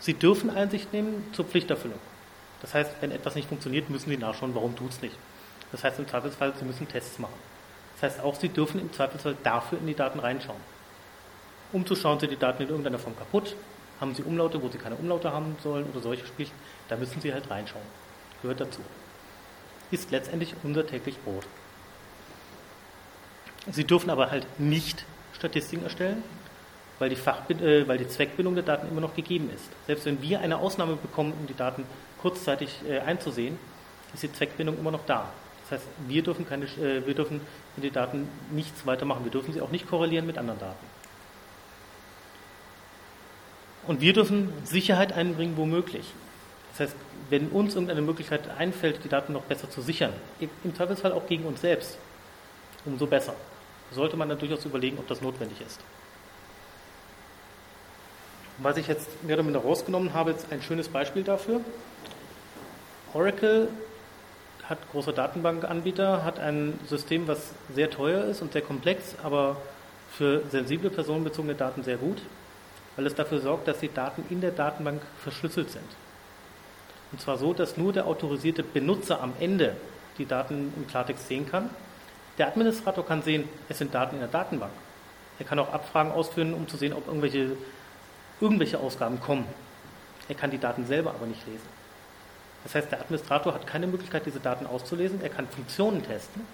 Sie dürfen Einsicht nehmen zur Pflichterfüllung. Das heißt, wenn etwas nicht funktioniert, müssen Sie nachschauen, warum tut es nicht. Das heißt im Zweifelsfall, Sie müssen Tests machen. Das heißt auch, Sie dürfen im Zweifelsfall dafür in die Daten reinschauen. Um zu schauen, sind die Daten in irgendeiner Form kaputt, haben Sie Umlaute, wo Sie keine Umlaute haben sollen oder solche Spielchen, da müssen Sie halt reinschauen. Gehört dazu. Ist letztendlich unser täglich Brot. Sie dürfen aber halt nicht Statistiken erstellen, weil die, äh, weil die Zweckbindung der Daten immer noch gegeben ist. Selbst wenn wir eine Ausnahme bekommen, um die Daten kurzzeitig äh, einzusehen, ist die Zweckbindung immer noch da. Das heißt, wir dürfen, keine, äh, wir dürfen mit den Daten nichts weitermachen. Wir dürfen sie auch nicht korrelieren mit anderen Daten. Und wir dürfen Sicherheit einbringen, womöglich. Das heißt, wenn uns irgendeine Möglichkeit einfällt, die Daten noch besser zu sichern, im Zweifelsfall auch gegen uns selbst, umso besser. Sollte man dann durchaus überlegen, ob das notwendig ist. Was ich jetzt mehr oder minder rausgenommen habe, ist ein schönes Beispiel dafür. Oracle hat große Datenbankanbieter, hat ein System, was sehr teuer ist und sehr komplex, aber für sensible personenbezogene Daten sehr gut, weil es dafür sorgt, dass die Daten in der Datenbank verschlüsselt sind. Und zwar so, dass nur der autorisierte Benutzer am Ende die Daten im Klartext sehen kann. Der Administrator kann sehen, es sind Daten in der Datenbank. Er kann auch Abfragen ausführen, um zu sehen, ob irgendwelche irgendwelche Ausgaben kommen. Er kann die Daten selber aber nicht lesen. Das heißt, der Administrator hat keine Möglichkeit, diese Daten auszulesen. Er kann Funktionen testen.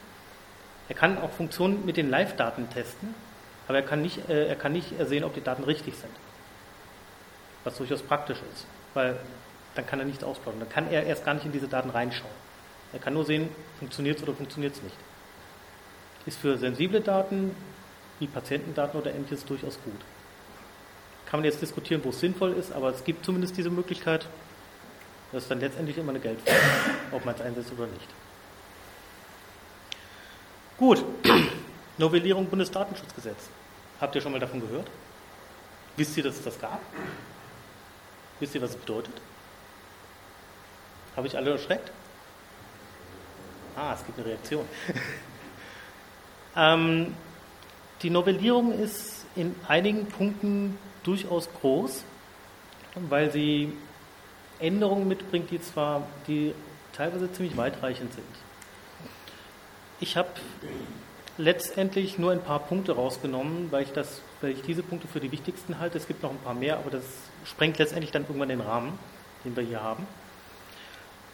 Er kann auch Funktionen mit den Live-Daten testen, aber er kann, nicht, äh, er kann nicht sehen, ob die Daten richtig sind. Was durchaus praktisch ist, weil dann kann er nichts ausplaudern. Dann kann er erst gar nicht in diese Daten reinschauen. Er kann nur sehen, funktioniert es oder funktioniert es nicht. Ist für sensible Daten wie Patientendaten oder ähnliches durchaus gut. Kann man jetzt diskutieren, wo es sinnvoll ist, aber es gibt zumindest diese Möglichkeit. Das ist dann letztendlich immer eine Geldfrage, ob man es einsetzt oder nicht. Gut, Novellierung Bundesdatenschutzgesetz. Habt ihr schon mal davon gehört? Wisst ihr, dass es das gab? Wisst ihr, was es bedeutet? Habe ich alle erschreckt? Ah, es gibt eine Reaktion. ähm, die Novellierung ist in einigen Punkten durchaus groß, weil sie Änderungen mitbringt, die zwar die teilweise ziemlich weitreichend sind. Ich habe letztendlich nur ein paar Punkte rausgenommen, weil ich, das, weil ich diese Punkte für die wichtigsten halte. Es gibt noch ein paar mehr, aber das sprengt letztendlich dann irgendwann den Rahmen, den wir hier haben.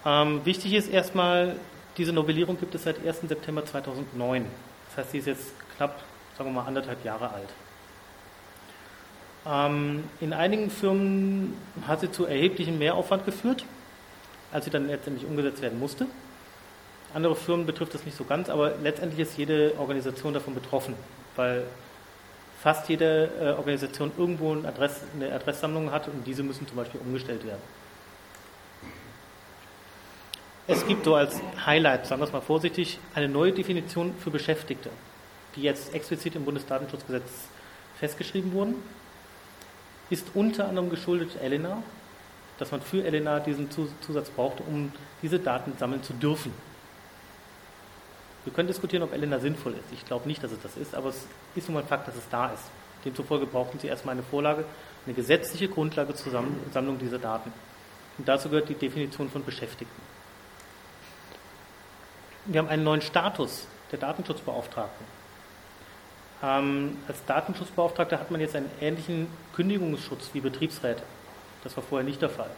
Ähm, wichtig ist erstmal, diese Novellierung gibt es seit 1. September 2009. Das heißt, sie ist jetzt knapp, sagen wir mal, anderthalb Jahre alt. Ähm, in einigen Firmen hat sie zu erheblichem Mehraufwand geführt, als sie dann letztendlich umgesetzt werden musste. Andere Firmen betrifft das nicht so ganz, aber letztendlich ist jede Organisation davon betroffen, weil fast jede äh, Organisation irgendwo eine, Adress, eine Adresssammlung hat und diese müssen zum Beispiel umgestellt werden. Es gibt so als Highlight, sagen wir es mal vorsichtig, eine neue Definition für Beschäftigte, die jetzt explizit im Bundesdatenschutzgesetz festgeschrieben wurden ist unter anderem geschuldet Elena, dass man für Elena diesen Zusatz braucht, um diese Daten sammeln zu dürfen. Wir können diskutieren, ob Elena sinnvoll ist. Ich glaube nicht, dass es das ist, aber es ist nun mal ein Fakt, dass es da ist. Demzufolge brauchten Sie erstmal eine Vorlage, eine gesetzliche Grundlage zur Sammlung dieser Daten. Und dazu gehört die Definition von Beschäftigten. Wir haben einen neuen Status der Datenschutzbeauftragten. Ähm, als Datenschutzbeauftragter hat man jetzt einen ähnlichen Kündigungsschutz wie Betriebsräte. Das war vorher nicht der Fall.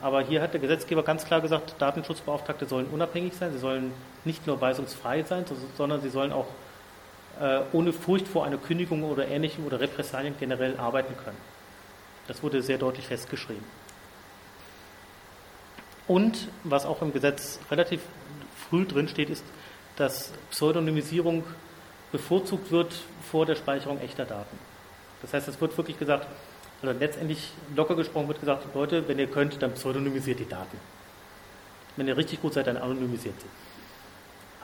Aber hier hat der Gesetzgeber ganz klar gesagt, Datenschutzbeauftragte sollen unabhängig sein, sie sollen nicht nur weisungsfrei sein, sondern sie sollen auch äh, ohne Furcht vor einer Kündigung oder ähnlichem oder Repressalien generell arbeiten können. Das wurde sehr deutlich festgeschrieben. Und was auch im Gesetz relativ früh drin steht, ist, dass Pseudonymisierung bevorzugt wird vor der Speicherung echter Daten. Das heißt, es wird wirklich gesagt, oder letztendlich locker gesprochen wird gesagt, Leute, wenn ihr könnt, dann pseudonymisiert die Daten. Wenn ihr richtig gut seid, dann anonymisiert sie.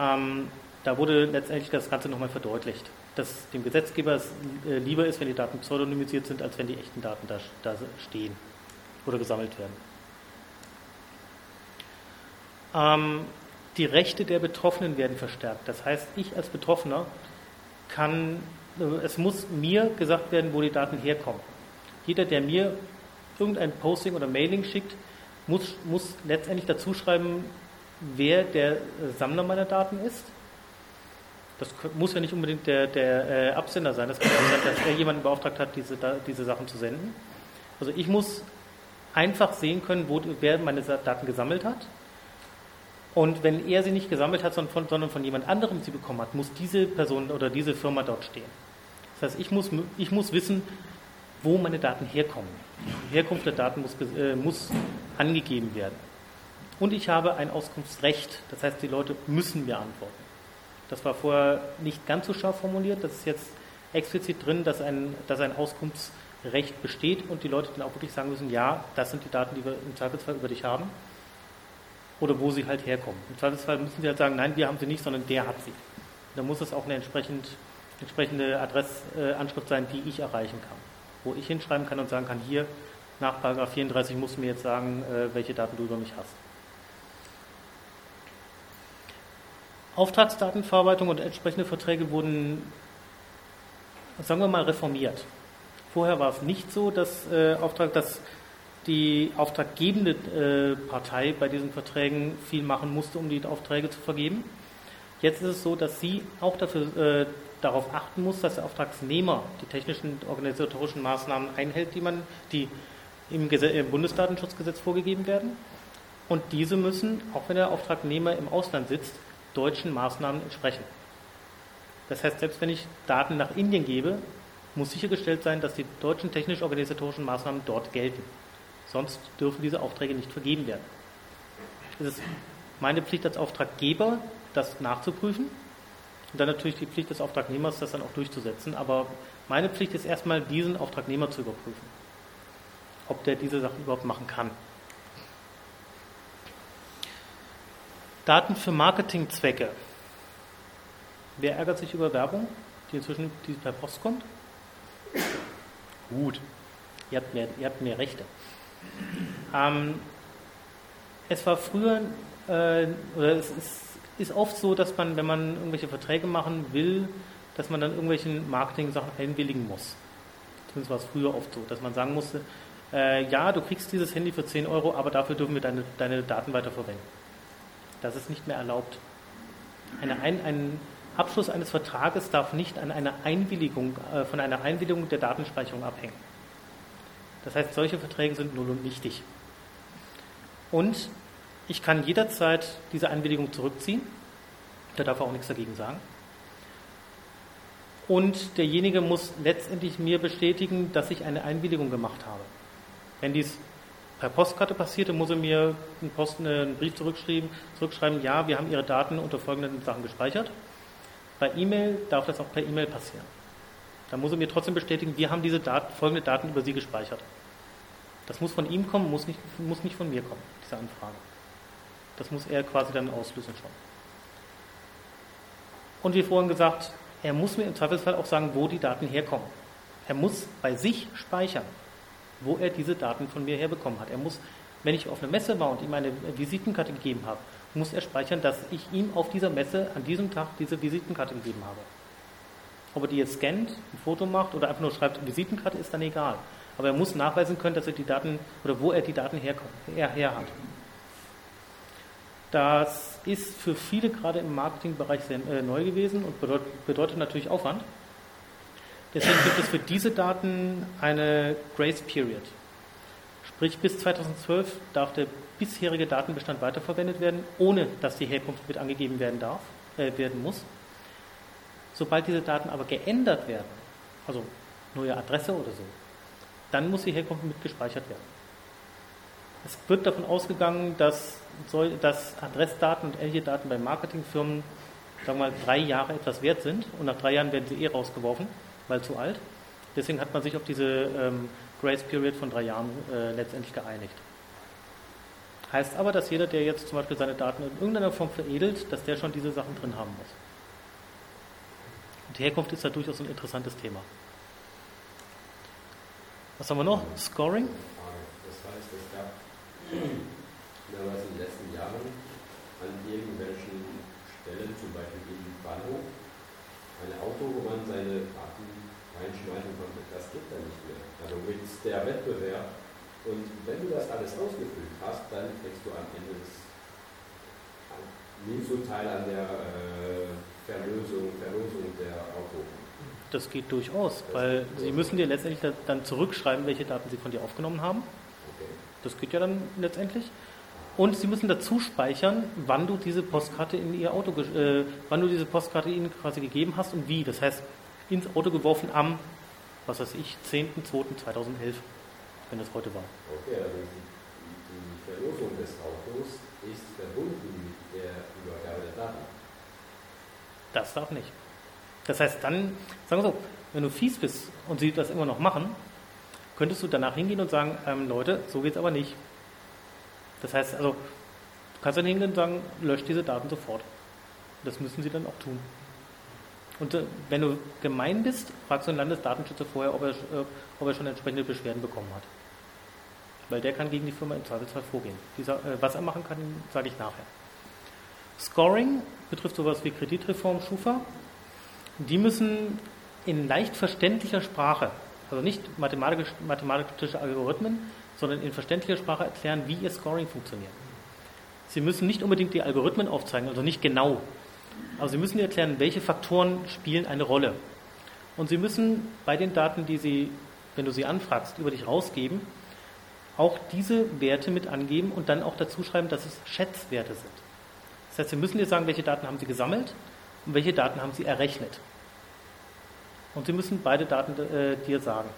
Ähm, da wurde letztendlich das Ganze nochmal verdeutlicht, dass dem Gesetzgeber es äh, lieber ist, wenn die Daten pseudonymisiert sind, als wenn die echten Daten da, da stehen oder gesammelt werden. Ähm, die Rechte der Betroffenen werden verstärkt. Das heißt, ich als Betroffener kann, äh, es muss mir gesagt werden, wo die Daten herkommen. Jeder, der mir irgendein Posting oder Mailing schickt, muss, muss letztendlich dazu schreiben, wer der Sammler meiner Daten ist. Das muss ja nicht unbedingt der, der äh, Absender sein, das kann auch sein, dass er jemanden beauftragt hat, diese, diese Sachen zu senden. Also ich muss einfach sehen können, wo, wer meine Daten gesammelt hat. Und wenn er sie nicht gesammelt hat, sondern von, sondern von jemand anderem sie bekommen hat, muss diese Person oder diese Firma dort stehen. Das heißt, ich muss, ich muss wissen, wo meine Daten herkommen. Die Herkunft der Daten muss, äh, muss angegeben werden. Und ich habe ein Auskunftsrecht, das heißt, die Leute müssen mir antworten. Das war vorher nicht ganz so scharf formuliert, das ist jetzt explizit drin, dass ein, dass ein Auskunftsrecht besteht und die Leute dann auch wirklich sagen müssen, ja, das sind die Daten, die wir im Zweifelsfall über dich haben oder wo sie halt herkommen. Im Zweifelsfall müssen sie halt sagen, nein, wir haben sie nicht, sondern der hat sie. Da muss es auch eine entsprechend, entsprechende Adressanschrift sein, die ich erreichen kann wo ich hinschreiben kann und sagen kann, hier nach 34 musst du mir jetzt sagen, äh, welche Daten du über mich hast. Auftragsdatenverarbeitung und entsprechende Verträge wurden, sagen wir mal, reformiert. Vorher war es nicht so, dass, äh, Auftrag, dass die auftraggebende äh, Partei bei diesen Verträgen viel machen musste, um die Aufträge zu vergeben. Jetzt ist es so, dass sie auch dafür äh, darauf achten muss, dass der Auftragsnehmer die technischen organisatorischen Maßnahmen einhält, die, man, die im, im Bundesdatenschutzgesetz vorgegeben werden. Und diese müssen, auch wenn der Auftragnehmer im Ausland sitzt, deutschen Maßnahmen entsprechen. Das heißt, selbst wenn ich Daten nach Indien gebe, muss sichergestellt sein, dass die deutschen technisch-organisatorischen Maßnahmen dort gelten. Sonst dürfen diese Aufträge nicht vergeben werden. Es ist meine Pflicht als Auftraggeber, das nachzuprüfen und dann natürlich die Pflicht des Auftragnehmers, das dann auch durchzusetzen. Aber meine Pflicht ist erstmal, diesen Auftragnehmer zu überprüfen, ob der diese Sachen überhaupt machen kann. Daten für Marketingzwecke. Wer ärgert sich über Werbung, die inzwischen die per Post kommt? Gut, ihr habt mehr, ihr habt mehr Rechte. Ähm, es war früher, äh, oder es ist ist oft so, dass man, wenn man irgendwelche Verträge machen will, dass man dann irgendwelchen Marketing-Sachen einwilligen muss. Zumindest war es früher oft so, dass man sagen musste, äh, ja, du kriegst dieses Handy für 10 Euro, aber dafür dürfen wir deine, deine Daten weiterverwenden. Das ist nicht mehr erlaubt. Eine, ein, ein Abschluss eines Vertrages darf nicht an einer Einwilligung, äh, von einer Einwilligung der Datenspeicherung abhängen. Das heißt, solche Verträge sind null und nichtig. Und ich kann jederzeit diese Einwilligung zurückziehen. Da darf er auch nichts dagegen sagen. Und derjenige muss letztendlich mir bestätigen, dass ich eine Einwilligung gemacht habe. Wenn dies per Postkarte passierte, muss er mir einen, Post, einen Brief zurückschreiben, zurückschreiben, ja, wir haben Ihre Daten unter folgenden Sachen gespeichert. Bei E-Mail darf das auch per E-Mail passieren. Da muss er mir trotzdem bestätigen, wir haben diese Daten, folgende Daten über Sie gespeichert. Das muss von ihm kommen, muss nicht, muss nicht von mir kommen, diese Anfrage. Das muss er quasi dann auslösen schon. Und wie vorhin gesagt, er muss mir im Zweifelsfall auch sagen, wo die Daten herkommen. Er muss bei sich speichern. wo er diese Daten von mir herbekommen hat. Er muss, wenn ich auf einer Messe war und ihm eine Visitenkarte gegeben habe, muss er speichern, dass ich ihm auf dieser Messe an diesem Tag diese Visitenkarte gegeben habe. Ob er die jetzt scannt, ein Foto macht oder einfach nur schreibt, Visitenkarte ist dann egal. Aber er muss nachweisen können, dass er die Daten oder wo er die Daten herkommt, her, her hat. Das ist für viele gerade im Marketingbereich sehr äh, neu gewesen und bedeutet, bedeutet natürlich Aufwand. Deswegen gibt es für diese Daten eine Grace Period. Sprich, bis 2012 darf der bisherige Datenbestand weiterverwendet werden, ohne dass die Herkunft mit angegeben werden darf, äh, werden muss. Sobald diese Daten aber geändert werden, also neue Adresse oder so, dann muss die Herkunft mit gespeichert werden. Es wird davon ausgegangen, dass, dass Adressdaten und ähnliche Daten bei Marketingfirmen, sagen wir mal, drei Jahre etwas wert sind und nach drei Jahren werden sie eh rausgeworfen, weil zu alt. Deswegen hat man sich auf diese ähm, Grace Period von drei Jahren äh, letztendlich geeinigt. Heißt aber, dass jeder, der jetzt zum Beispiel seine Daten in irgendeiner Form veredelt, dass der schon diese Sachen drin haben muss. Und die Herkunft ist da durchaus ein interessantes Thema. Was haben wir noch? Scoring? Das heißt, es gab damals in den letzten Jahren an irgendwelchen Stellen, zum Beispiel im Bahnhof, ein Auto, wo man seine Daten reinschmeißen konnte. Das gibt da nicht mehr. Also mit der Wettbewerb. Und wenn du das alles ausgefüllt hast, dann kriegst du am Ende des, nimmst du teil an der äh, Verlösung, Verlosung der Auto. Das geht durchaus, weil Sie müssen dir letztendlich dann zurückschreiben, welche Daten Sie von dir aufgenommen haben. Das geht ja dann letztendlich. Und Sie müssen dazu speichern, wann du diese Postkarte in Ihr Auto, äh, wann du diese Postkarte Ihnen quasi gegeben hast und wie. Das heißt, ins Auto geworfen am, was weiß ich, 10.02.2011, wenn das heute war. Okay, also die, die Verlosung des Autos ist verbunden mit der Übergabe der Daten. Das darf nicht. Das heißt, dann, sagen wir so, wenn du fies bist und sie das immer noch machen, könntest du danach hingehen und sagen, ähm, Leute, so geht es aber nicht. Das heißt, also, du kannst dann hingehen und sagen, löscht diese Daten sofort. Das müssen sie dann auch tun. Und äh, wenn du gemein bist, fragst du den Landesdatenschützer vorher, ob er, äh, ob er schon entsprechende Beschwerden bekommen hat. Weil der kann gegen die Firma im Zweifelsfall vorgehen. Dieser, äh, was er machen kann, sage ich nachher. Scoring betrifft sowas wie Kreditreform, Schufa. Die müssen in leicht verständlicher Sprache, also nicht mathematisch, mathematische Algorithmen, sondern in verständlicher Sprache erklären, wie ihr Scoring funktioniert. Sie müssen nicht unbedingt die Algorithmen aufzeigen, also nicht genau. Aber Sie müssen erklären, welche Faktoren spielen eine Rolle. Und Sie müssen bei den Daten, die Sie, wenn du sie anfragst, über dich rausgeben, auch diese Werte mit angeben und dann auch dazu schreiben, dass es Schätzwerte sind. Das heißt, Sie müssen dir sagen, welche Daten haben Sie gesammelt und welche Daten haben Sie errechnet. Und Sie müssen beide Daten äh, dir sagen.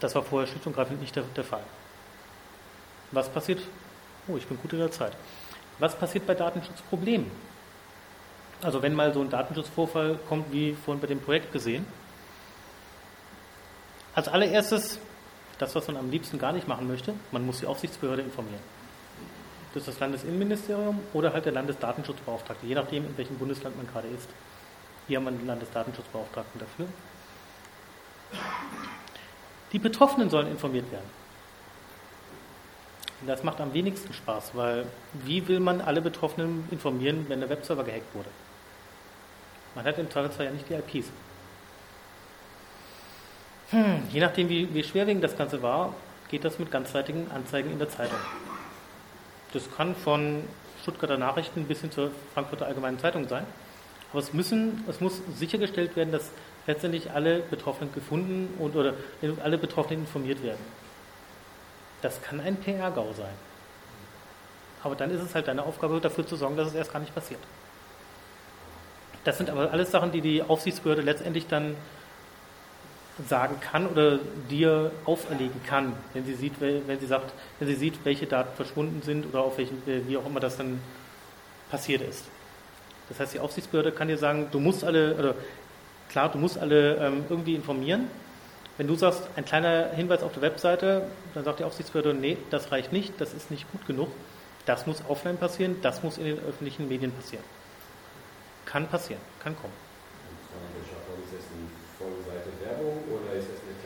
Das war vorher schlicht und greifend nicht der, der Fall. Was passiert? Oh, ich bin gut in der Zeit. Was passiert bei Datenschutzproblemen? Also wenn mal so ein Datenschutzvorfall kommt, wie vorhin bei dem Projekt gesehen. Als allererstes, das, was man am liebsten gar nicht machen möchte, man muss die Aufsichtsbehörde informieren. Das ist das Landesinnenministerium oder halt der Landesdatenschutzbeauftragte, je nachdem, in welchem Bundesland man gerade ist. Hier haben wir einen Landesdatenschutzbeauftragten dafür. Die Betroffenen sollen informiert werden. Das macht am wenigsten Spaß, weil wie will man alle Betroffenen informieren, wenn der Webserver gehackt wurde? Man hat im Zweifelsfall ja nicht die IPs. Hm, je nachdem, wie, wie schwerwiegend das Ganze war, geht das mit ganzseitigen Anzeigen in der Zeitung. Das kann von Stuttgarter Nachrichten bis hin zur Frankfurter Allgemeinen Zeitung sein. Aber es, müssen, es muss sichergestellt werden, dass letztendlich alle Betroffenen gefunden und oder alle Betroffenen informiert werden. Das kann ein PR-GAU sein. Aber dann ist es halt deine Aufgabe, dafür zu sorgen, dass es erst gar nicht passiert. Das sind aber alles Sachen, die die Aufsichtsbehörde letztendlich dann sagen kann oder dir auferlegen kann, wenn sie sieht, wenn sie sagt, wenn sie sieht, welche Daten verschwunden sind oder auf welchen, äh, wie auch immer das dann passiert ist. Das heißt, die Aufsichtsbehörde kann dir sagen, du musst alle, oder klar, du musst alle ähm, irgendwie informieren. Wenn du sagst, ein kleiner Hinweis auf der Webseite, dann sagt die Aufsichtsbehörde, nee, das reicht nicht, das ist nicht gut genug. Das muss offline passieren, das muss in den öffentlichen Medien passieren. Kann passieren, kann kommen.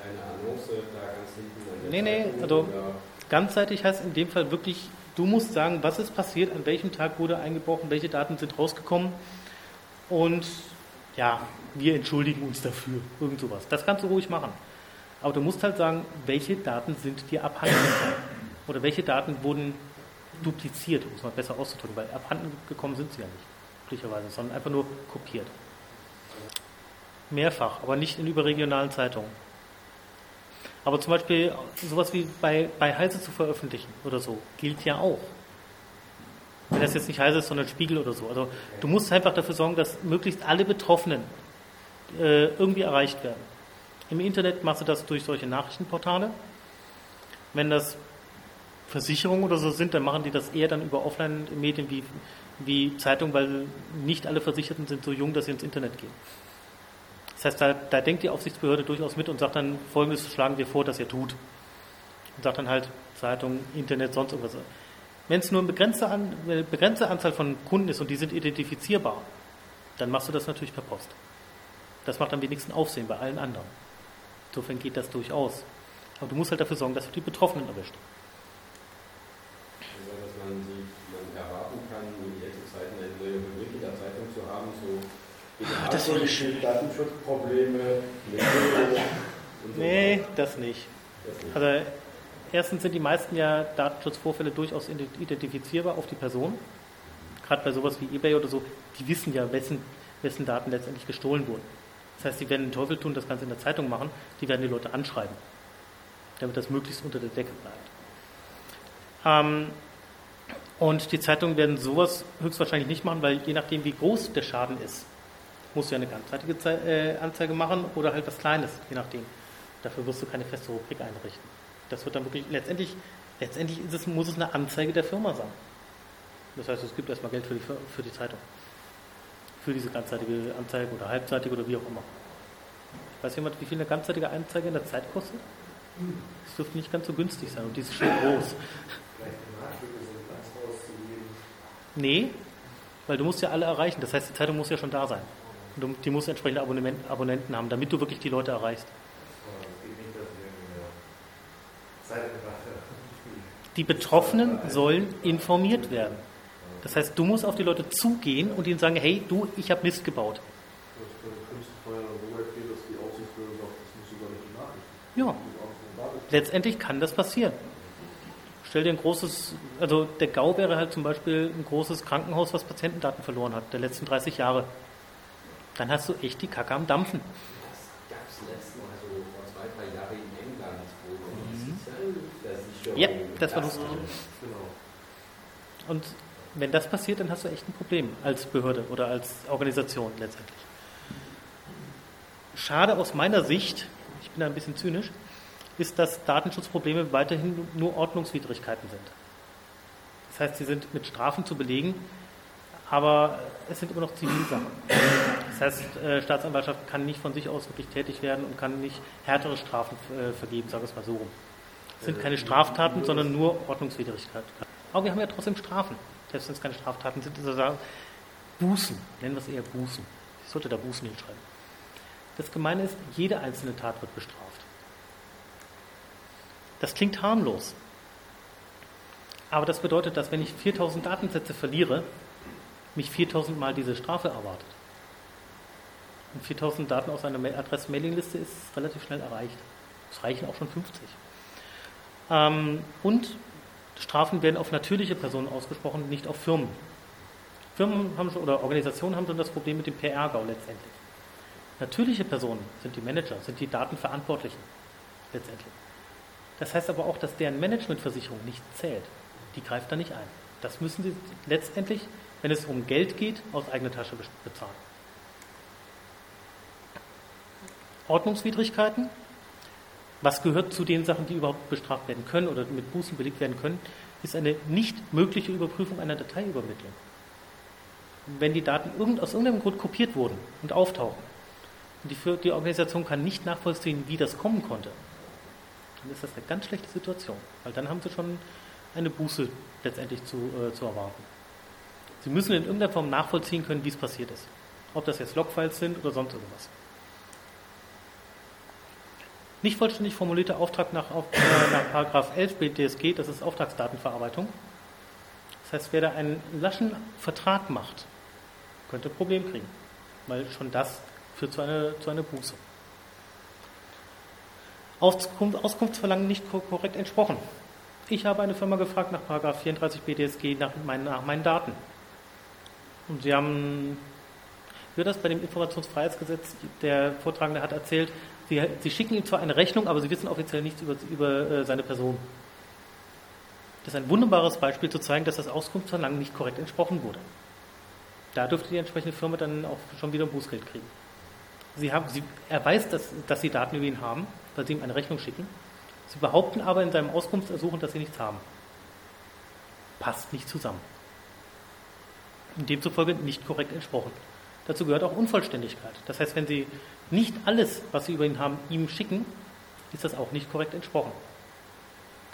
Eine Annonce da ganz hinten an der Nee, nee, Zeitung also oder- ganzseitig heißt in dem Fall wirklich, du musst sagen, was ist passiert, an welchem Tag wurde eingebrochen, welche Daten sind rausgekommen und ja, wir entschuldigen uns dafür, irgend sowas. Das kannst du ruhig machen. Aber du musst halt sagen, welche Daten sind dir abhanden gekommen oder welche Daten wurden dupliziert, um es mal besser auszudrücken, weil abhanden gekommen sind sie ja nicht, glücklicherweise, sondern einfach nur kopiert. Mehrfach, aber nicht in überregionalen Zeitungen. Aber zum Beispiel sowas wie bei, bei Heise zu veröffentlichen oder so, gilt ja auch. Wenn das jetzt nicht Heise ist, sondern Spiegel oder so. Also du musst einfach dafür sorgen, dass möglichst alle Betroffenen äh, irgendwie erreicht werden. Im Internet machst du das durch solche Nachrichtenportale. Wenn das Versicherungen oder so sind, dann machen die das eher dann über Offline-Medien wie, wie Zeitungen, weil nicht alle Versicherten sind so jung, dass sie ins Internet gehen. Das heißt, da, da denkt die Aufsichtsbehörde durchaus mit und sagt dann, folgendes schlagen wir vor, dass ihr tut. Und sagt dann halt Zeitung, Internet, sonst irgendwas. Wenn es nur eine begrenzte, An eine begrenzte Anzahl von Kunden ist und die sind identifizierbar, dann machst du das natürlich per Post. Das macht am wenigsten Aufsehen bei allen anderen. Insofern geht das durchaus. Aber du musst halt dafür sorgen, dass du die Betroffenen erwischt. Also, dass man, die, man erwarten kann, in letzten Zeiten eine neue Rubrik in der Zeitung zu haben, so Ach, das wäre schön. Datenschutzprobleme, Nee, weiter. das nicht. Das nicht. Also erstens sind die meisten ja Datenschutzvorfälle durchaus identifizierbar auf die Person. Gerade bei sowas wie eBay oder so, die wissen ja, wessen, wessen Daten letztendlich gestohlen wurden. Das heißt, die werden den Teufel tun, das Ganze in der Zeitung machen, die werden die Leute anschreiben, damit das möglichst unter der Decke bleibt. Ähm, und die Zeitungen werden sowas höchstwahrscheinlich nicht machen, weil je nachdem, wie groß der Schaden ist, musst du ja eine ganzseitige Zei äh, Anzeige machen oder halt was Kleines, je nachdem. Dafür wirst du keine feste Rubrik einrichten. Das wird dann wirklich, letztendlich, letztendlich es, muss es eine Anzeige der Firma sein. Das heißt, es gibt erstmal Geld für die, für die Zeitung. Für diese ganzseitige Anzeige oder halbseitige oder wie auch immer. Weiß jemand, wie viel eine ganzseitige Anzeige in der Zeit kostet? Das dürfte nicht ganz so günstig sein und die ist schön groß. Nee, weil du musst ja alle erreichen. Das heißt, die Zeitung muss ja schon da sein. Und die muss entsprechende Abonnenten haben, damit du wirklich die Leute erreichst. Die Betroffenen sollen informiert werden. Das heißt, du musst auf die Leute zugehen und ihnen sagen, hey, du, ich habe Mist gebaut. Ja letztendlich kann das passieren. Stell dir ein großes, also der GAU wäre halt zum Beispiel ein großes Krankenhaus, was Patientendaten verloren hat, der letzten 30 Jahre. Dann hast du echt die Kacke am Dampfen. Das gab es letztes Mal so vor zwei, drei Jahren in England, wo. Mhm. Ja, das war lustig. Genau. Und wenn das passiert, dann hast du echt ein Problem als Behörde oder als Organisation letztendlich. Schade aus meiner Sicht, ich bin da ein bisschen zynisch, ist, dass Datenschutzprobleme weiterhin nur Ordnungswidrigkeiten sind. Das heißt, sie sind mit Strafen zu belegen, aber es sind immer noch Zivilsachen. Das heißt, äh, Staatsanwaltschaft kann nicht von sich aus wirklich tätig werden und kann nicht härtere Strafen äh, vergeben, sagen wir es mal so rum. Es sind keine Straftaten, sondern nur Ordnungswidrigkeiten. Aber wir haben ja trotzdem Strafen. Selbst wenn es keine Straftaten sind, ist es sagen, Bußen, nennen wir es eher Bußen. Ich sollte da Bußen hinschreiben. Das Gemeine ist, jede einzelne Tat wird bestraft. Das klingt harmlos. Aber das bedeutet, dass wenn ich 4000 Datensätze verliere, mich 4000 Mal diese Strafe erwartet. Und 4000 Daten aus einer Ma- Adress-Mailing-Liste ist relativ schnell erreicht. Es reichen auch schon 50. Ähm, und Strafen werden auf natürliche Personen ausgesprochen, nicht auf Firmen. Firmen haben schon, oder Organisationen haben schon das Problem mit dem PR-Gau letztendlich. Natürliche Personen sind die Manager, sind die Datenverantwortlichen letztendlich. Das heißt aber auch, dass deren Managementversicherung nicht zählt. Die greift da nicht ein. Das müssen sie letztendlich, wenn es um Geld geht, aus eigener Tasche be- bezahlen. Ordnungswidrigkeiten. Was gehört zu den Sachen, die überhaupt bestraft werden können oder mit Bußen belegt werden können, ist eine nicht mögliche Überprüfung einer Dateiübermittlung. Wenn die Daten irgend, aus irgendeinem Grund kopiert wurden und auftauchen und die, die Organisation kann nicht nachvollziehen, wie das kommen konnte, dann ist das eine ganz schlechte Situation, weil dann haben sie schon eine Buße letztendlich zu, äh, zu erwarten. Sie müssen in irgendeiner Form nachvollziehen können, wie es passiert ist. Ob das jetzt Logfiles sind oder sonst irgendwas. Nicht vollständig formulierter Auftrag nach, auf, äh, nach Paragraph 11 BDSG, das ist Auftragsdatenverarbeitung. Das heißt, wer da einen laschen Vertrag macht, könnte ein Problem kriegen, weil schon das führt zu einer, zu einer Buße. Auskunft, Auskunftsverlangen nicht korrekt entsprochen. Ich habe eine Firma gefragt nach 34 BDSG nach meinen, nach meinen Daten. Und sie haben, wie das bei dem Informationsfreiheitsgesetz, der Vortragende hat erzählt, sie, sie schicken ihm zwar eine Rechnung, aber sie wissen offiziell nichts über, über äh, seine Person. Das ist ein wunderbares Beispiel zu zeigen, dass das Auskunftsverlangen nicht korrekt entsprochen wurde. Da dürfte die entsprechende Firma dann auch schon wieder ein Bußgeld kriegen. Sie haben, sie, er weiß, dass, dass sie Daten über ihn haben, weil sie ihm eine Rechnung schicken. Sie behaupten aber in seinem Auskunftsersuchen, dass sie nichts haben. Passt nicht zusammen. Demzufolge nicht korrekt entsprochen. Dazu gehört auch Unvollständigkeit. Das heißt, wenn Sie nicht alles, was Sie über ihn haben, ihm schicken, ist das auch nicht korrekt entsprochen.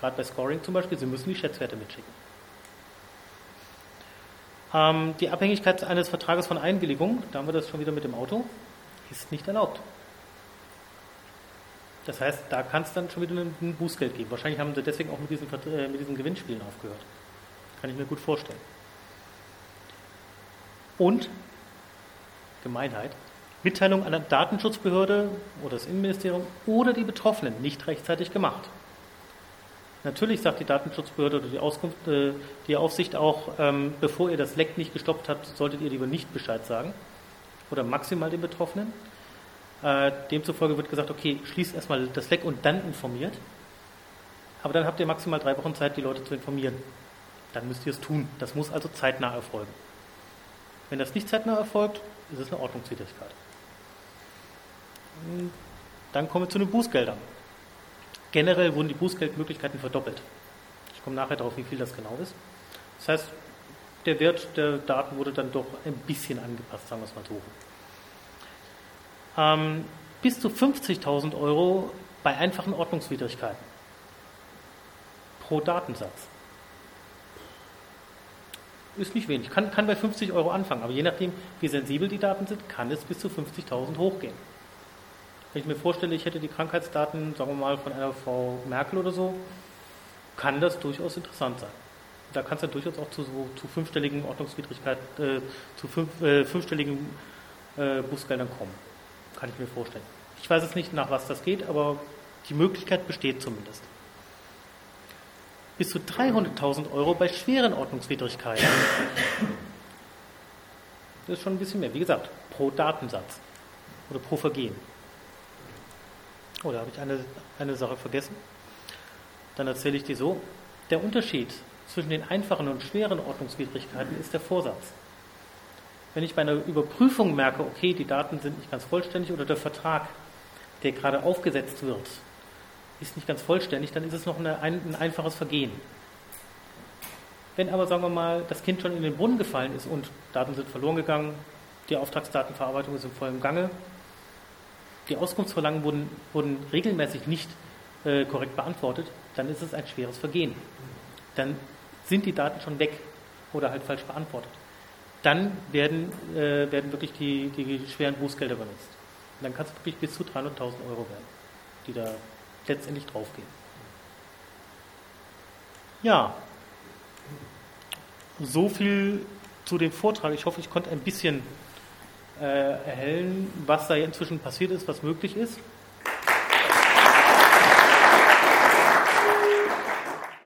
Gerade bei Scoring zum Beispiel, Sie müssen die Schätzwerte mitschicken. Ähm, die Abhängigkeit eines Vertrages von Einwilligung, da haben wir das schon wieder mit dem Auto, ist nicht erlaubt. Das heißt, da kann es dann schon wieder ein Bußgeld geben. Wahrscheinlich haben sie deswegen auch mit diesen, äh, mit diesen Gewinnspielen aufgehört. Kann ich mir gut vorstellen. Und Gemeinheit. Mitteilung an der Datenschutzbehörde oder das Innenministerium oder die Betroffenen nicht rechtzeitig gemacht. Natürlich sagt die Datenschutzbehörde oder die, Auskunft, äh, die Aufsicht auch, ähm, bevor ihr das Leck nicht gestoppt habt, solltet ihr lieber nicht Bescheid sagen oder maximal den Betroffenen. Äh, demzufolge wird gesagt, okay, schließt erstmal das Leck und dann informiert. Aber dann habt ihr maximal drei Wochen Zeit, die Leute zu informieren. Dann müsst ihr es tun. Das muss also zeitnah erfolgen. Wenn das nicht zeitnah erfolgt, ist es eine Ordnungswidrigkeit. Dann kommen wir zu den Bußgeldern. Generell wurden die Bußgeldmöglichkeiten verdoppelt. Ich komme nachher darauf, wie viel das genau ist. Das heißt, der Wert der Daten wurde dann doch ein bisschen angepasst, sagen wir es mal so. Ähm, bis zu 50.000 Euro bei einfachen Ordnungswidrigkeiten pro Datensatz. Ist nicht wenig. Kann, kann bei 50 Euro anfangen, aber je nachdem, wie sensibel die Daten sind, kann es bis zu 50.000 hochgehen. Wenn ich mir vorstelle, ich hätte die Krankheitsdaten, sagen wir mal, von einer Frau Merkel oder so, kann das durchaus interessant sein. Da kann es dann durchaus auch zu, so, zu fünfstelligen Ordnungswidrigkeiten, äh, zu fünf, äh, fünfstelligen äh, Bußgeldern kommen. Kann ich mir vorstellen. Ich weiß jetzt nicht, nach was das geht, aber die Möglichkeit besteht zumindest bis zu 300.000 Euro bei schweren Ordnungswidrigkeiten. Das ist schon ein bisschen mehr. Wie gesagt, pro Datensatz oder pro Vergehen. Oh, da habe ich eine, eine Sache vergessen. Dann erzähle ich die so. Der Unterschied zwischen den einfachen und schweren Ordnungswidrigkeiten ist der Vorsatz. Wenn ich bei einer Überprüfung merke, okay, die Daten sind nicht ganz vollständig oder der Vertrag, der gerade aufgesetzt wird, ist nicht ganz vollständig, dann ist es noch eine, ein, ein einfaches Vergehen. Wenn aber, sagen wir mal, das Kind schon in den Brunnen gefallen ist und Daten sind verloren gegangen, die Auftragsdatenverarbeitung ist im vollen Gange, die Auskunftsverlangen wurden, wurden regelmäßig nicht äh, korrekt beantwortet, dann ist es ein schweres Vergehen. Dann sind die Daten schon weg oder halt falsch beantwortet. Dann werden, äh, werden wirklich die, die schweren Bußgelder benutzt. Und dann kann es wirklich bis zu 300.000 Euro werden, die da letztendlich draufgehen. Ja, so viel zu dem Vortrag. Ich hoffe, ich konnte ein bisschen äh, erhellen, was da inzwischen passiert ist, was möglich ist.